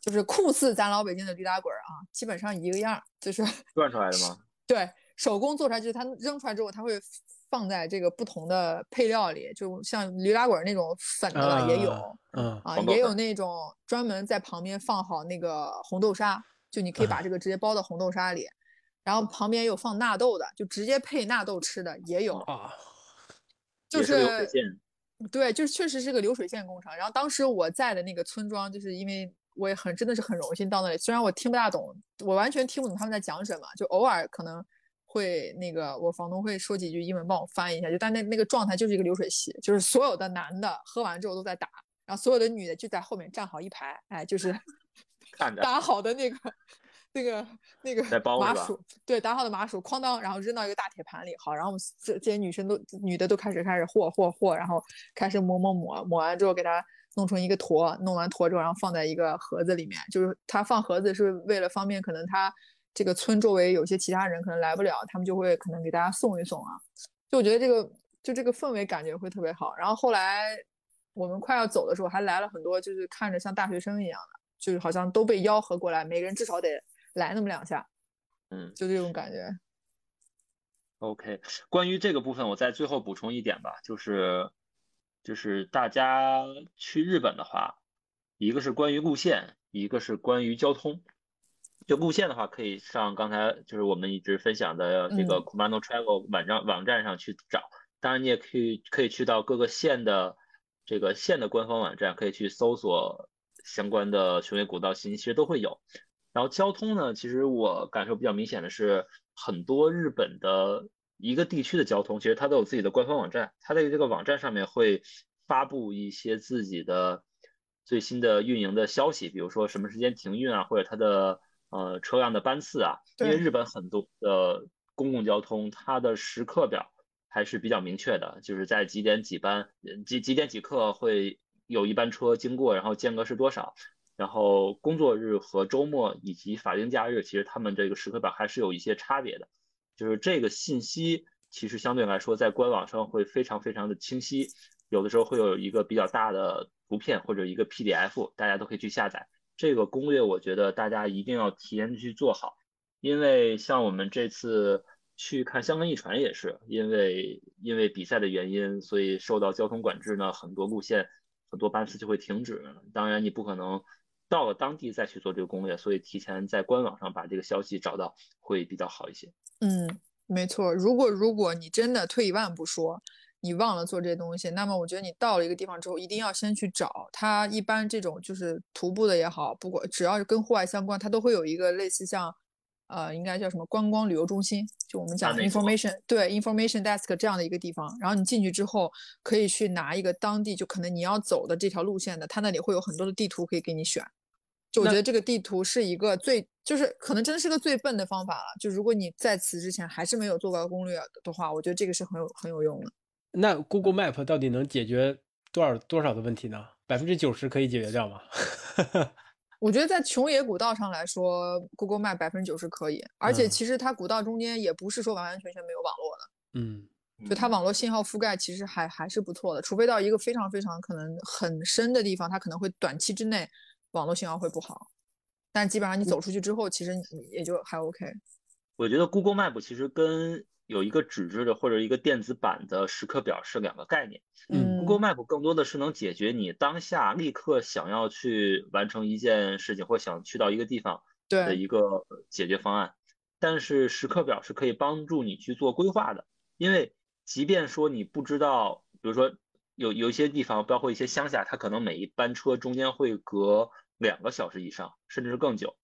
就是酷似咱老北京的驴打滚啊，基本上一个样，就是转出来的吗？对，手工做出来就是它扔出来之后，它会放在这个不同的配料里，就像驴打滚那种粉的也有，嗯啊，也有那种专门在旁边放好那个红豆沙，就你可以把这个直接包到红豆沙里，然后旁边有放纳豆的，就直接配纳豆吃的也有啊，就是对，就是确实是个流水线工程。然后当时我在的那个村庄，就是因为。我也很真的是很荣幸到那里，虽然我听不大懂，我完全听不懂他们在讲什么，就偶尔可能会那个我房东会说几句英文帮我翻译一下，就但那那个状态就是一个流水席，就是所有的男的喝完之后都在打，然后所有的女的就在后面站好一排，哎，就是 打好的那个那个那个麻薯，对，打好的麻薯哐当，然后扔到一个大铁盘里，好，然后这这些女生都女的都开始开始和和和，然后开始抹抹抹，抹完之后给他。弄成一个坨，弄完坨之后，然后放在一个盒子里面。就是他放盒子是为了方便，可能他这个村周围有些其他人可能来不了，他们就会可能给大家送一送啊。就我觉得这个就这个氛围感觉会特别好。然后后来我们快要走的时候，还来了很多，就是看着像大学生一样的，就是好像都被吆喝过来，每个人至少得来那么两下。嗯，就这种感觉。OK，关于这个部分，我再最后补充一点吧，就是。就是大家去日本的话，一个是关于路线，一个是关于交通。就路线的话，可以上刚才就是我们一直分享的这个 Kumano Travel 网站网站上去找。当然，你也可以可以去到各个县的这个县的官方网站，可以去搜索相关的熊野古道信息，其实都会有。然后交通呢，其实我感受比较明显的是，很多日本的。一个地区的交通，其实它都有自己的官方网站，它在这个网站上面会发布一些自己的最新的运营的消息，比如说什么时间停运啊，或者它的呃车辆的班次啊。因为日本很多的公共交通，它的时刻表还是比较明确的，就是在几点几班，几几点几刻会有一班车经过，然后间隔是多少，然后工作日和周末以及法定假日，其实他们这个时刻表还是有一些差别的。就是这个信息其实相对来说在官网上会非常非常的清晰，有的时候会有一个比较大的图片或者一个 PDF，大家都可以去下载。这个攻略我觉得大家一定要提前去做好，因为像我们这次。去看香港一传也是因为因为比赛的原因，所以受到交通管制呢，很多路线很多班次就会停止。当然你不可能到了当地再去做这个攻略，所以提前在官网上把这个消息找到会比较好一些。嗯，没错。如果如果你真的退一万步说，你忘了做这些东西，那么我觉得你到了一个地方之后，一定要先去找它。一般这种就是徒步的也好，不管只要是跟户外相关，它都会有一个类似像。呃，应该叫什么观光旅游中心？就我们讲的 information，对 information desk 这样的一个地方。然后你进去之后，可以去拿一个当地就可能你要走的这条路线的，它那里会有很多的地图可以给你选。就我觉得这个地图是一个最，就是可能真的是个最笨的方法了。就如果你在此之前还是没有做过攻略的话，我觉得这个是很有很有用的。那 Google Map 到底能解决多少多少的问题呢？百分之九十可以解决掉吗？我觉得在穷野古道上来说，Google Map 百分之九十可以，而且其实它古道中间也不是说完完全全没有网络的，嗯，就它网络信号覆盖其实还还是不错的，除非到一个非常非常可能很深的地方，它可能会短期之内网络信号会不好，但基本上你走出去之后，其实也就还 OK。我觉得 Google Map 其实跟有一个纸质的或者一个电子版的时刻表是两个概念。嗯，Google Map 更多的是能解决你当下立刻想要去完成一件事情或想去到一个地方的一个解决方案。但是时刻表是可以帮助你去做规划的，因为即便说你不知道，比如说有有一些地方，包括一些乡下，它可能每一班车中间会隔两个小时以上，甚至是更久。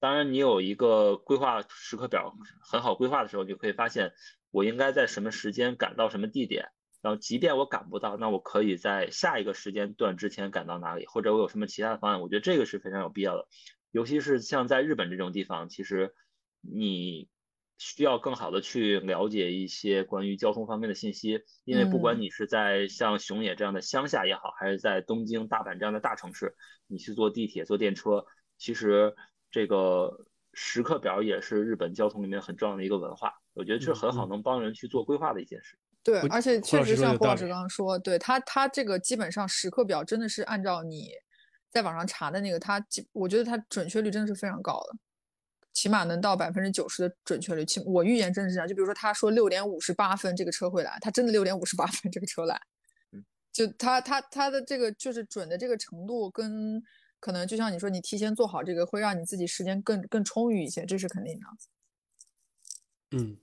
当然，你有一个规划时刻表很好规划的时候，你就可以发现我应该在什么时间赶到什么地点，然后即便我赶不到，那我可以在下一个时间段之前赶到哪里，或者我有什么其他的方案，我觉得这个是非常有必要的。尤其是像在日本这种地方，其实你需要更好的去了解一些关于交通方面的信息，因为不管你是在像熊野这样的乡下也好，还是在东京、大阪这样的大城市，你去坐地铁、坐电车，其实。这个时刻表也是日本交通里面很重要的一个文化，我觉得是很好能帮人去做规划的一件事。对，而且确实像胡老师刚刚说，对他他这个基本上时刻表真的是按照你在网上查的那个，他我觉得他准确率真的是非常高的，起码能到百分之九十的准确率。起我预言真的是这样，就比如说他说六点五十八分这个车会来，他真的六点五十八分这个车来，就他他他的这个就是准的这个程度跟。可能就像你说，你提前做好这个，会让你自己时间更更充裕一些，这是肯定的。嗯，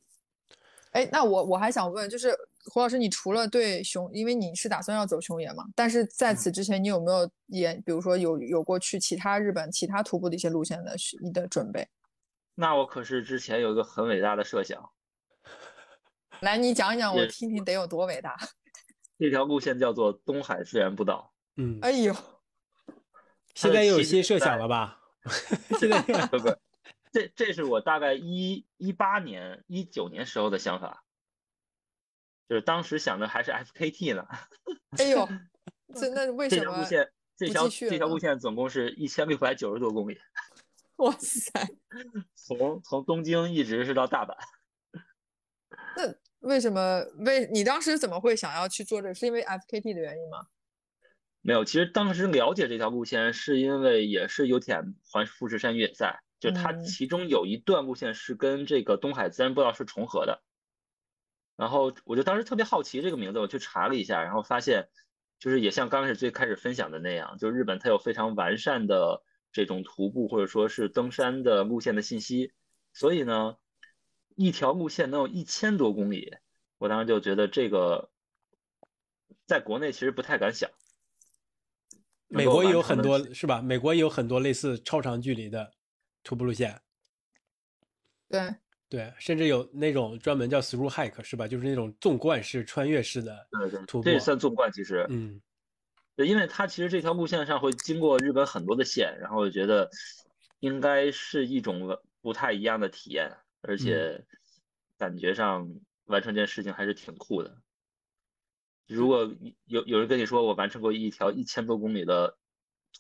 哎，那我我还想问，就是胡老师，你除了对熊，因为你是打算要走熊野嘛？但是在此之前，你有没有也，比如说有有过去其他日本其他徒步的一些路线的你的准备？那我可是之前有一个很伟大的设想。来，你讲一讲，我听听得有多伟大。这条路线叫做东海自然步道。嗯，哎呦。现在有新设想了吧？现在不不，这这是我大概一一八年、一九年时候的想法，就是当时想的还是 FKT 呢。哎呦，这那为什么？这条路线，这条这条路线总共是一千六百九十多公里。哇塞！从从东京一直是到大阪。那为什么？为你当时怎么会想要去做这？是因为 FKT 的原因吗？没有，其实当时了解这条路线是因为也是有铁环富士山越野赛，就它其中有一段路线是跟这个东海自然步道是重合的。然后我就当时特别好奇这个名字，我去查了一下，然后发现就是也像刚开始最开始分享的那样，就日本它有非常完善的这种徒步或者说是登山的路线的信息，所以呢，一条路线能有一千多公里，我当时就觉得这个在国内其实不太敢想。美国也有很多是吧？美国也有很多类似超长距离的徒步路线。对对，甚至有那种专门叫 through hike 是吧？就是那种纵贯式、穿越式的徒步。这也算纵贯，其实。嗯。对，因为它其实这条路线上会经过日本很多的县，然后我觉得应该是一种不太一样的体验，而且感觉上完成这件事情还是挺酷的。如果有有人跟你说我完成过一条一千多公里的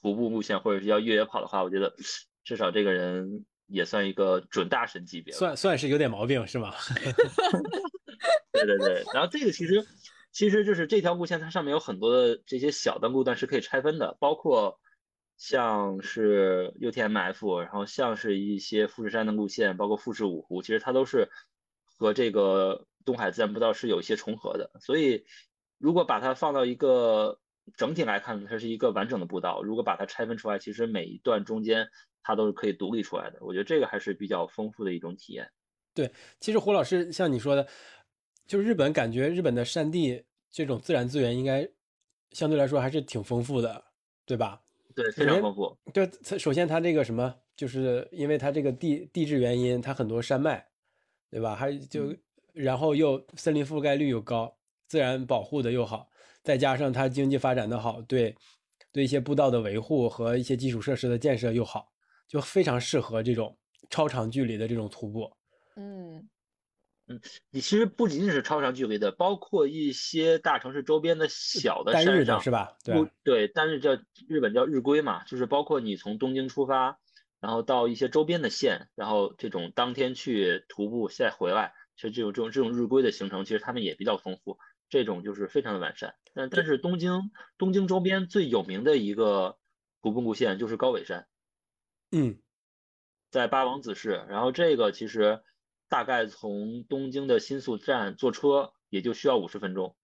徒步路线，或者是要越野跑的话，我觉得至少这个人也算一个准大神级别，算算是有点毛病是吗？对对对，然后这个其实其实就是这条路线，它上面有很多的这些小的路段是可以拆分的，包括像是 UTMF，然后像是一些富士山的路线，包括富士五湖，其实它都是和这个东海自然步道是有一些重合的，所以。如果把它放到一个整体来看，它是一个完整的步道。如果把它拆分出来，其实每一段中间它都是可以独立出来的。我觉得这个还是比较丰富的一种体验。对，其实胡老师像你说的，就日本感觉日本的山地这种自然资源应该相对来说还是挺丰富的，对吧？对，非常丰富。对，首先它这个什么，就是因为它这个地地质原因，它很多山脉，对吧？还就然后又森林覆盖率又高。自然保护的又好，再加上它经济发展的好，对，对一些步道的维护和一些基础设施的建设又好，就非常适合这种超长距离的这种徒步。嗯嗯，你其实不仅仅是超长距离的，包括一些大城市周边的小的山上是吧？对对，单日叫日本叫日归嘛，就是包括你从东京出发，然后到一些周边的县，然后这种当天去徒步再回来，其实这种这种这种日归的行程，其实他们也比较丰富。这种就是非常的完善，但但是东京东京周边最有名的一个徒步路线就是高尾山，嗯，在八王子市，然后这个其实大概从东京的新宿站坐车也就需要五十分钟，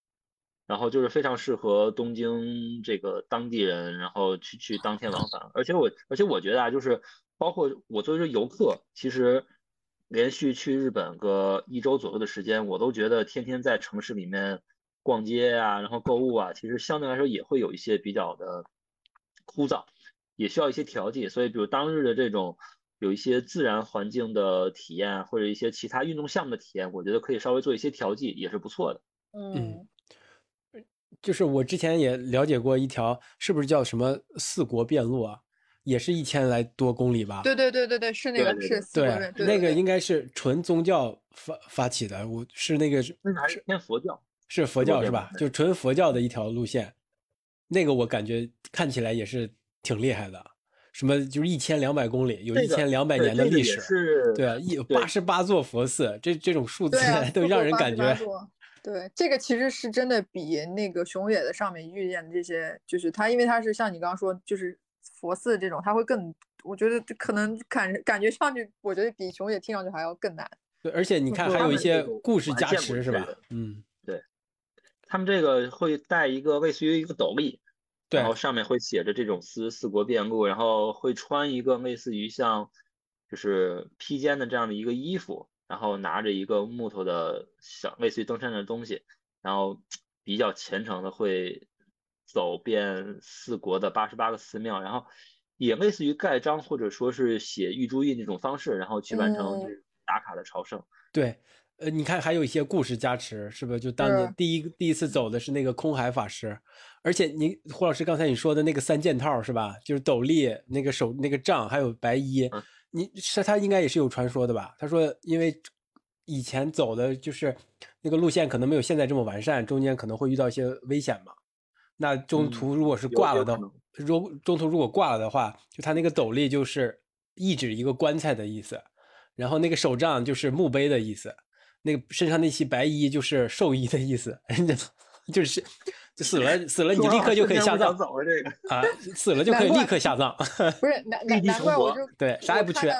然后就是非常适合东京这个当地人，然后去去当天往返，而且我而且我觉得啊，就是包括我作为游客，其实。连续去日本个一周左右的时间，我都觉得天天在城市里面逛街啊，然后购物啊，其实相对来说也会有一些比较的枯燥，也需要一些调剂。所以，比如当日的这种有一些自然环境的体验，或者一些其他运动项目的体验，我觉得可以稍微做一些调剂，也是不错的。嗯，就是我之前也了解过一条，是不是叫什么四国遍路啊？也是一千来多公里吧？对对对对对，是那个是对，那个应该是纯宗教发发起的，我是那个那还是偏佛教，是佛教是吧？就纯佛教的一条路线，那个我感觉看起来也是挺厉害的，什么就是一千两百公里，有一千两百年的历史，对啊，一八十八座佛寺，这这种数字 都让人感觉，对，这个其实是真的比那个熊野的上面遇见的这些，就是它，因为它是像你刚刚说，就是。佛寺这种，它会更，我觉得可能感感觉上去，我觉得比熊野听上去还要更难。对，而且你看，还有一些故事加持，是吧？嗯，对。他们这个会带一个类似于一个斗笠，然后上面会写着这种四四国遍路，然后会穿一个类似于像就是披肩的这样的一个衣服，然后拿着一个木头的小类似于登山的东西，然后 比较虔诚的会。走遍四国的八十八个寺庙，然后也类似于盖章或者说是写玉珠印这种方式，然后去完成打卡的朝圣。对，呃，你看还有一些故事加持，是不是？就当年第一第一次走的是那个空海法师，而且你胡老师刚才你说的那个三件套是吧？就是斗笠、那个手、那个杖，还有白衣，你是他应该也是有传说的吧？他说因为以前走的就是那个路线可能没有现在这么完善，中间可能会遇到一些危险嘛。那中途如果是挂了的，如中途如果挂了的话，就他那个斗笠就是一指一个棺材的意思，然后那个手杖就是墓碑的意思，那个身上那袭白衣就是兽医的意思，就是就死了死了你立刻就可以下葬走啊，死了就可以立刻下葬，不是难难难怪我就对啥也不缺，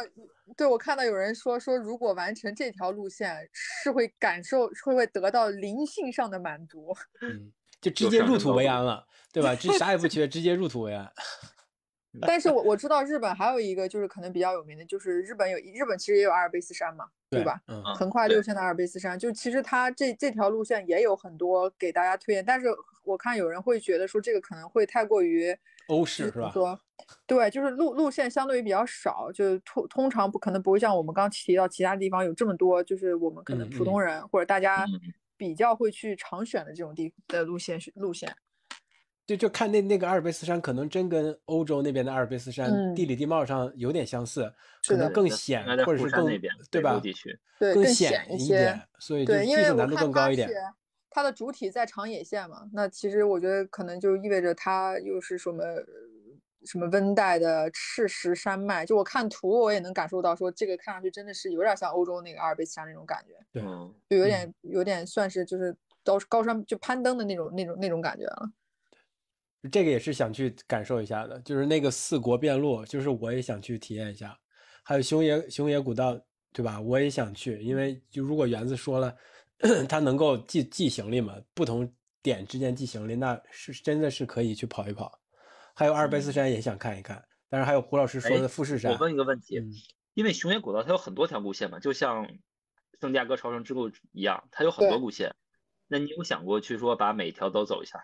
对我看到有人说说如果完成这条路线是会感受会会得到灵性上的满足。嗯。就直接入土为安了，对吧？这啥也不缺，直接入土为安。但是我我知道日本还有一个就是可能比较有名的，就是日本有日本其实也有阿尔卑斯山嘛，对吧？嗯，横跨六线的阿尔卑斯山，就其实它这这条路线也有很多给大家推荐。但是我看有人会觉得说这个可能会太过于欧式，是吧？说对，就是路路线相对于比较少，就通通常不可能不会像我们刚提到其他地方有这么多，就是我们可能普通人或者大家。比较会去常选的这种地的路线路线，就就看那那个阿尔卑斯山，可能真跟欧洲那边的阿尔卑斯山地理地貌上有点相似，可能更险，或者是更对吧？对，更险一点，所以就技术难度更高一点。它的主体在长野县嘛，那其实我觉得可能就意味着它又是什么什么温带的赤石山脉。就我看图，我也能感受到，说这个看上去真的是有点像欧洲那个阿尔卑斯山那种感觉，对，就有点有点算是就是高高山就攀登的那种那种那种感觉了。这个也是想去感受一下的，就是那个四国遍路，就是我也想去体验一下。还有熊野熊野古道，对吧？我也想去，因为就如果园子说了。他能够寄寄行李嘛？不同点之间寄行李，那是真的是可以去跑一跑。还有阿尔卑斯山也想看一看，但是还有胡老师说的富士山。我问一个问题，因为熊野古道它有很多条路线嘛，就像圣地亚哥朝圣之路一样，它有很多路线。那你有想过去说把每一条都走一下？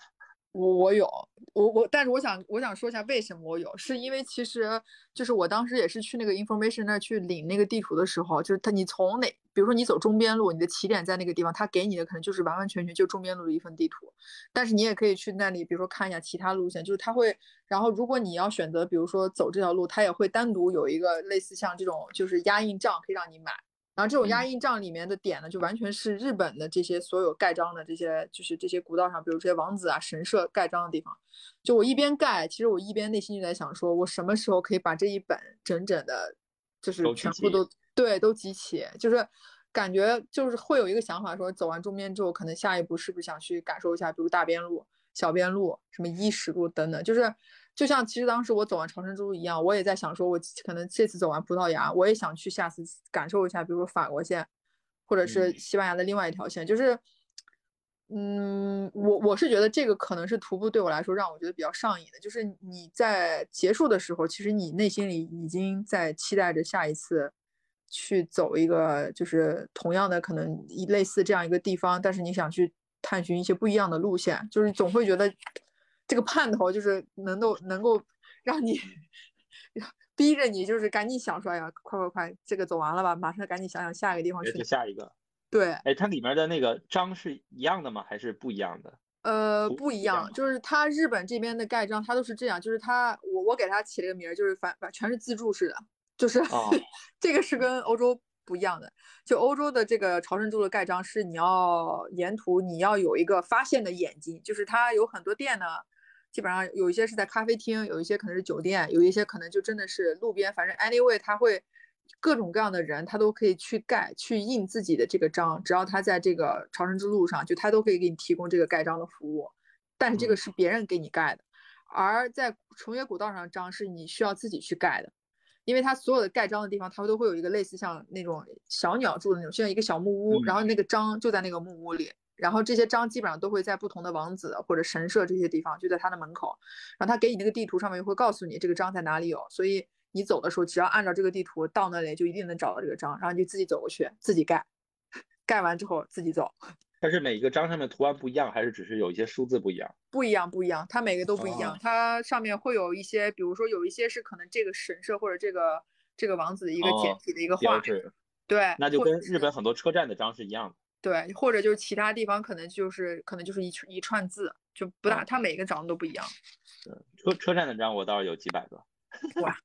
我我有我我，但是我想我想说一下为什么我有，是因为其实就是我当时也是去那个 information 那儿去领那个地图的时候，就是他你从哪，比如说你走中边路，你的起点在那个地方，他给你的可能就是完完全全就中边路的一份地图，但是你也可以去那里，比如说看一下其他路线，就是他会，然后如果你要选择，比如说走这条路，他也会单独有一个类似像这种就是压印账可以让你买。然后这种压印账里面的点呢，就完全是日本的这些所有盖章的这些，就是这些古道上，比如这些王子啊、神社盖章的地方。就我一边盖，其实我一边内心就在想，说我什么时候可以把这一本整整的，就是全部都对都集齐，就是感觉就是会有一个想法，说走完中边之后，可能下一步是不是想去感受一下，比如大边路、小边路、什么伊石路等等，就是。就像其实当时我走完朝圣之路一样，我也在想说，我可能这次走完葡萄牙，我也想去下次感受一下，比如说法国线，或者是西班牙的另外一条线。就是，嗯，我我是觉得这个可能是徒步对我来说让我觉得比较上瘾的。就是你在结束的时候，其实你内心里已经在期待着下一次去走一个，就是同样的可能类似这样一个地方，但是你想去探寻一些不一样的路线，就是总会觉得。这个盼头就是能够能够让你逼着你，就是赶紧想说，哎呀，快快快，这个走完了吧，马上赶紧想想下一个地方去。下一个。对。哎，它里面的那个章是一样的吗？还是不一样的？呃，不一样，就是它日本这边的盖章，它都是这样，就是它我我给它起了个名儿，就是反反全是自助式的，就是 这个是跟欧洲不一样的。就欧洲的这个朝圣之路的盖章是你要沿途你要有一个发现的眼睛，就是它有很多店呢。基本上有一些是在咖啡厅，有一些可能是酒店，有一些可能就真的是路边。反正 anyway，他会各种各样的人，他都可以去盖、去印自己的这个章。只要他在这个朝圣之路上，就他都可以给你提供这个盖章的服务。但是这个是别人给你盖的，而在崇越古道上章是你需要自己去盖的，因为它所有的盖章的地方，它都会有一个类似像那种小鸟住的那种，像一个小木屋，然后那个章就在那个木屋里。然后这些章基本上都会在不同的王子或者神社这些地方，就在他的门口。然后他给你那个地图上面会告诉你这个章在哪里有，所以你走的时候只要按照这个地图到那里，就一定能找到这个章。然后你就自己走过去，自己盖，盖完之后自己走。它是每一个章上面图案不一样，还是只是有一些数字不一样？不一样，不一样，它每个都不一样。它上面会有一些，比如说有一些是可能这个神社或者这个这个王子的一个简体的一个画。对，那就跟日本很多车站的章是一样的。对，或者就是其他地方可能就是可能就是一一串字，就不大，它每个长得都不一样。车车站的章我倒是有几百个。哇，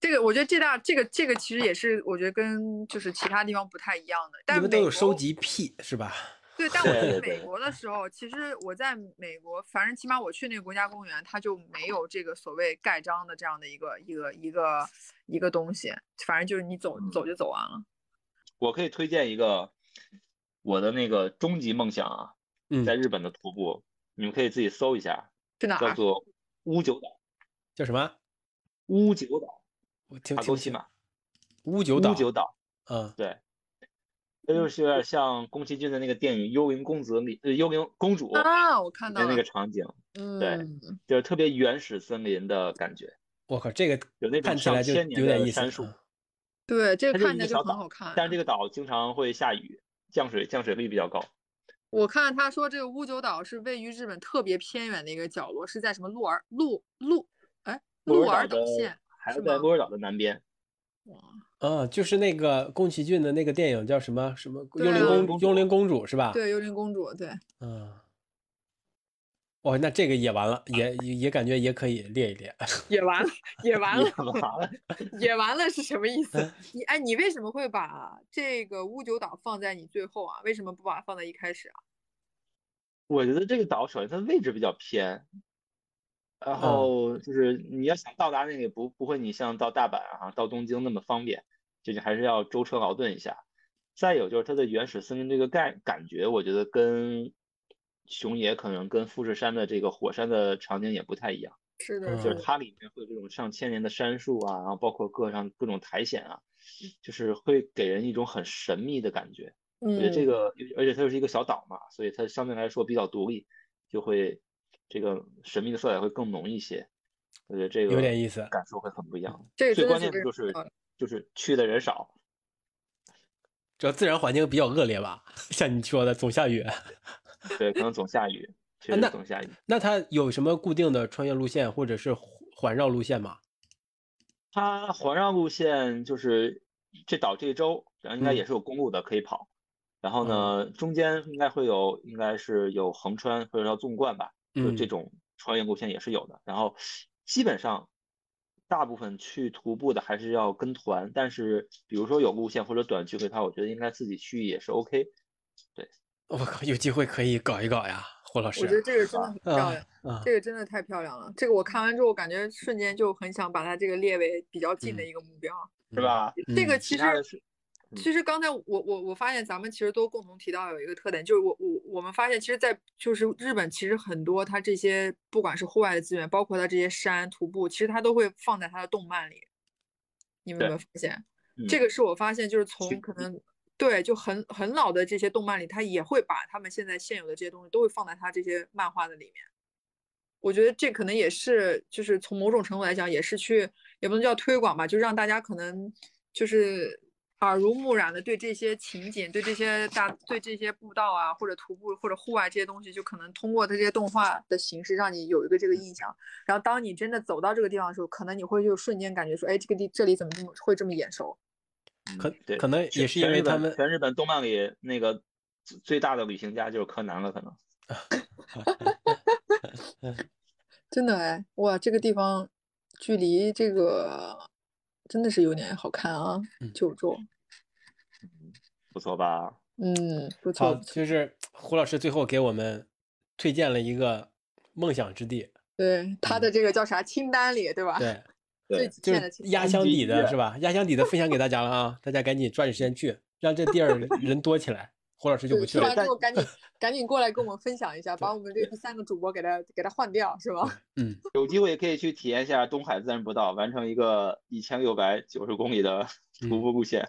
这个我觉得这大这个这个其实也是我觉得跟就是其他地方不太一样的。但你们都有收集癖是吧？对，但我去美国的时候，其实我在美国，反正起码我去那个国家公园，它就没有这个所谓盖章的这样的一个一个一个一个东西，反正就是你走走就走完了。我可以推荐一个。我的那个终极梦想啊，在日本的徒步，你们可以自己搜一下，叫做乌九岛，叫什么？乌九岛，我听听西马，乌九岛，乌九岛，嗯，对，这就是有点像宫崎骏的那个电影《幽灵公子》里，呃，幽灵公主啊，我看到那个场景，嗯，对，就是特别原始森林的感觉。我靠，这个有那看起来就有点意思。对，这个看起来就很好看，但是这个岛经常会下雨。降水降水率比较高。我看他说这个乌九岛是位于日本特别偏远的一个角落，是在什么鹿儿鹿鹿哎鹿儿岛县，还是在鹿儿岛的南边。哇，啊，就是那个宫崎骏的那个电影叫什么什么幽灵公幽灵公主是吧？对，幽灵公主，对，嗯。哦，那这个也完了，也也感觉也可以列一列。也完了，也完了，也完了是什么意思？你哎，你为什么会把这个乌九岛放在你最后啊？为什么不把它放在一开始啊？我觉得这个岛首先它位置比较偏，然后就是你要想到达那里不不会你像到大阪啊到东京那么方便，就是还是要舟车劳顿一下。再有就是它的原始森林这个概感觉，我觉得跟熊野可能跟富士山的这个火山的场景也不太一样。是的，就是它里面会有这种上千年的杉树啊，然后包括各上各种苔藓啊，就是会给人一种很神秘的感觉。我觉得这个，而且它又是一个小岛嘛，所以它相对来说比较独立，就会这个神秘的色彩会更浓一些。我觉得这个有点意思，感受会很不一样。这最关键的就是就是去的人少，主要自然环境比较恶劣吧，像你说的总下雨。对，可能总下雨。确实总下雨，那它有什么固定的穿越路线或者是环绕路线吗？它环绕路线就是这岛这一周，然后应该也是有公路的可以跑。然后呢，中间应该会有，应该是有横穿或者叫纵贯吧，就这种穿越路线也是有的。然后基本上大部分去徒步的还是要跟团，但是比如说有路线或者短距离的话，我觉得应该自己去也是 OK。对，我靠，有机会可以搞一搞呀。胡老师，我觉得这个真的很漂亮，这个真的太漂亮了。这个我看完之后，感觉瞬间就很想把它这个列为比较近的一个目标，是吧？这个其实，其实刚才我我我发现咱们其实都共同提到有一个特点，就是我我我们发现，其实，在就是日本，其实很多它这些不管是户外的资源，包括它这些山徒步，其实它都会放在它的动漫里。你们有没有发现？这个是我发现，就是从可能。对，就很很老的这些动漫里，他也会把他们现在现有的这些东西都会放在他这些漫画的里面。我觉得这可能也是，就是从某种程度来讲，也是去也不能叫推广吧，就让大家可能就是耳濡目染的对这些情景、对这些大、对这些步道啊，或者徒步或者户外这些东西，就可能通过这些动画的形式，让你有一个这个印象。然后当你真的走到这个地方的时候，可能你会就瞬间感觉说，哎，这个地这里怎么这么会这么眼熟？可对可能也是因为他们全日本动漫里那个最大的旅行家就是柯南了，可能。真的哎，哇，这个地方距离这个真的是有点好看啊，九州。不错吧？嗯，不错。就是胡老师最后给我们推荐了一个梦想之地。对，他的这个叫啥清单里，对吧？对。对，就是压箱底的是吧？压箱底的分享给大家了啊！大家赶紧抓紧时间去，让这地儿 人多起来。胡老师就不去了。完之后赶紧 赶紧过来跟我们分享一下，把我们这第三个主播给他给他换掉，是吧？嗯，有机会可以去体验一下东海自然步道，完成一个一千六百九十公里的徒步路线。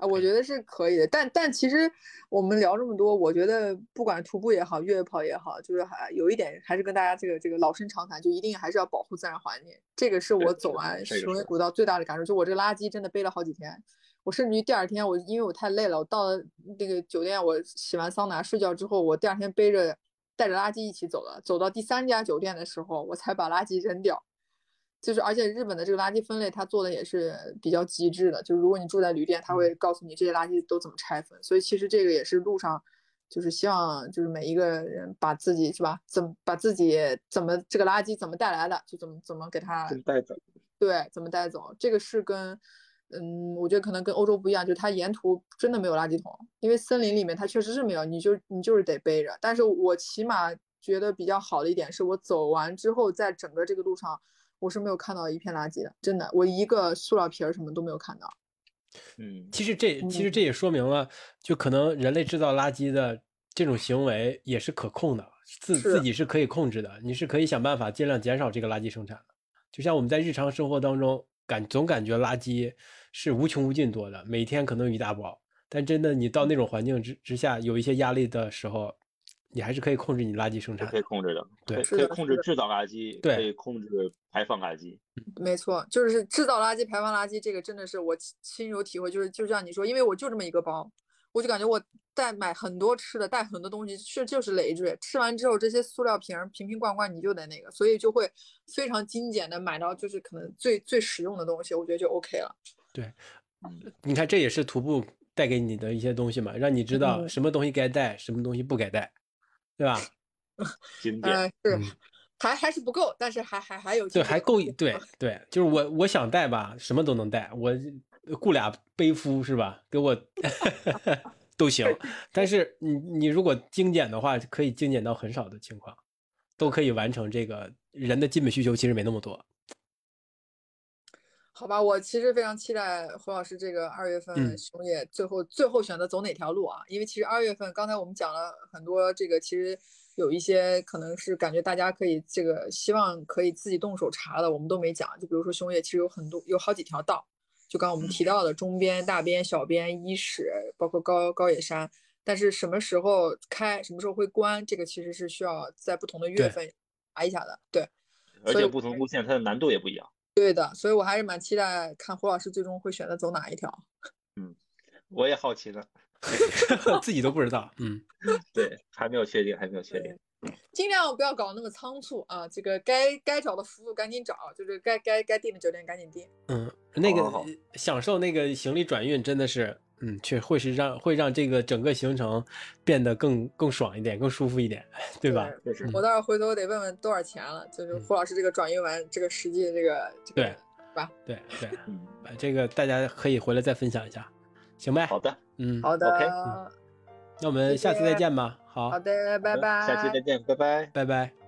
啊，我觉得是可以的，但但其实我们聊这么多，我觉得不管徒步也好，越野跑也好，就是还有一点还是跟大家这个这个老生常谈，就一定还是要保护自然环境。这个是我走完雄野古道最大的感受，就我这个垃圾真的背了好几天，我甚至于第二天我因为我太累了，我到了那个酒店，我洗完桑拿睡觉之后，我第二天背着带着垃圾一起走了，走到第三家酒店的时候，我才把垃圾扔掉。就是，而且日本的这个垃圾分类，它做的也是比较极致的。就是如果你住在旅店，他会告诉你这些垃圾都怎么拆分。所以其实这个也是路上，就是希望就是每一个人把自己是吧，怎么把自己怎么这个垃圾怎么带来的，就怎么怎么给他带走。对，怎么带走？这个是跟，嗯，我觉得可能跟欧洲不一样，就是它沿途真的没有垃圾桶，因为森林里面它确实是没有，你就你就是得背着。但是我起码觉得比较好的一点是，我走完之后，在整个这个路上。我是没有看到一片垃圾的，真的，我一个塑料瓶儿什么都没有看到。嗯，其实这其实这也说明了，就可能人类制造垃圾的这种行为也是可控的，自自己是可以控制的，你是可以想办法尽量减少这个垃圾生产的。就像我们在日常生活当中感总感觉垃圾是无穷无尽多的，每天可能有一大包，但真的你到那种环境之之下有一些压力的时候。你还是可以控制你垃圾生产，可以控制的，对，可以控制制造垃圾，对，可以控制排放垃圾。没错，就是制造垃圾、排放垃圾，这个真的是我亲有体会。就是就像你说，因为我就这么一个包，我就感觉我带买很多吃的，带很多东西，是就是累赘。吃完之后，这些塑料瓶瓶瓶罐罐你就得那个，所以就会非常精简的买到就是可能最最实用的东西，我觉得就 OK 了。对，你看这也是徒步带给你的一些东西嘛，让你知道什么东西该带，什么东西不该带。对吧？嗯，是，还还是不够，但是还还还有对，还够对对，就是我我想带吧，什么都能带，我雇俩背夫是吧？给我 都行。但是你你如果精简的话，可以精简到很少的情况，都可以完成这个人的基本需求，其实没那么多。好吧，我其实非常期待胡老师这个二月份熊野最后最后选择走哪条路啊？因为其实二月份刚才我们讲了很多，这个其实有一些可能是感觉大家可以这个希望可以自己动手查的，我们都没讲。就比如说熊野其实有很多有好几条道，就刚刚我们提到的中边、大边、小边、伊始，包括高高野山。但是什么时候开，什么时候会关，这个其实是需要在不同的月份查一下的。对，而且不同路线它的难度也不一样。对的，所以我还是蛮期待看胡老师最终会选择走哪一条。嗯，我也好奇呢，自己都不知道。嗯，对，还没有确定，还没有确定。尽量不要搞那么仓促啊！这个该该找的服务赶紧找，就是该该该订的酒店赶紧订。嗯，那个享受那个行李转运真的是。嗯，确会是让会让这个整个行程变得更更爽一点，更舒服一点，对吧？我到时候回头得问问多少钱了。就是胡老师这个转运完，这个实际这个对吧？对对，嗯，这个大家可以回来再分享一下，行呗？好的，嗯，好的，OK，那我们下次再见吧。好，好的，拜拜，下期再见，拜拜，拜拜。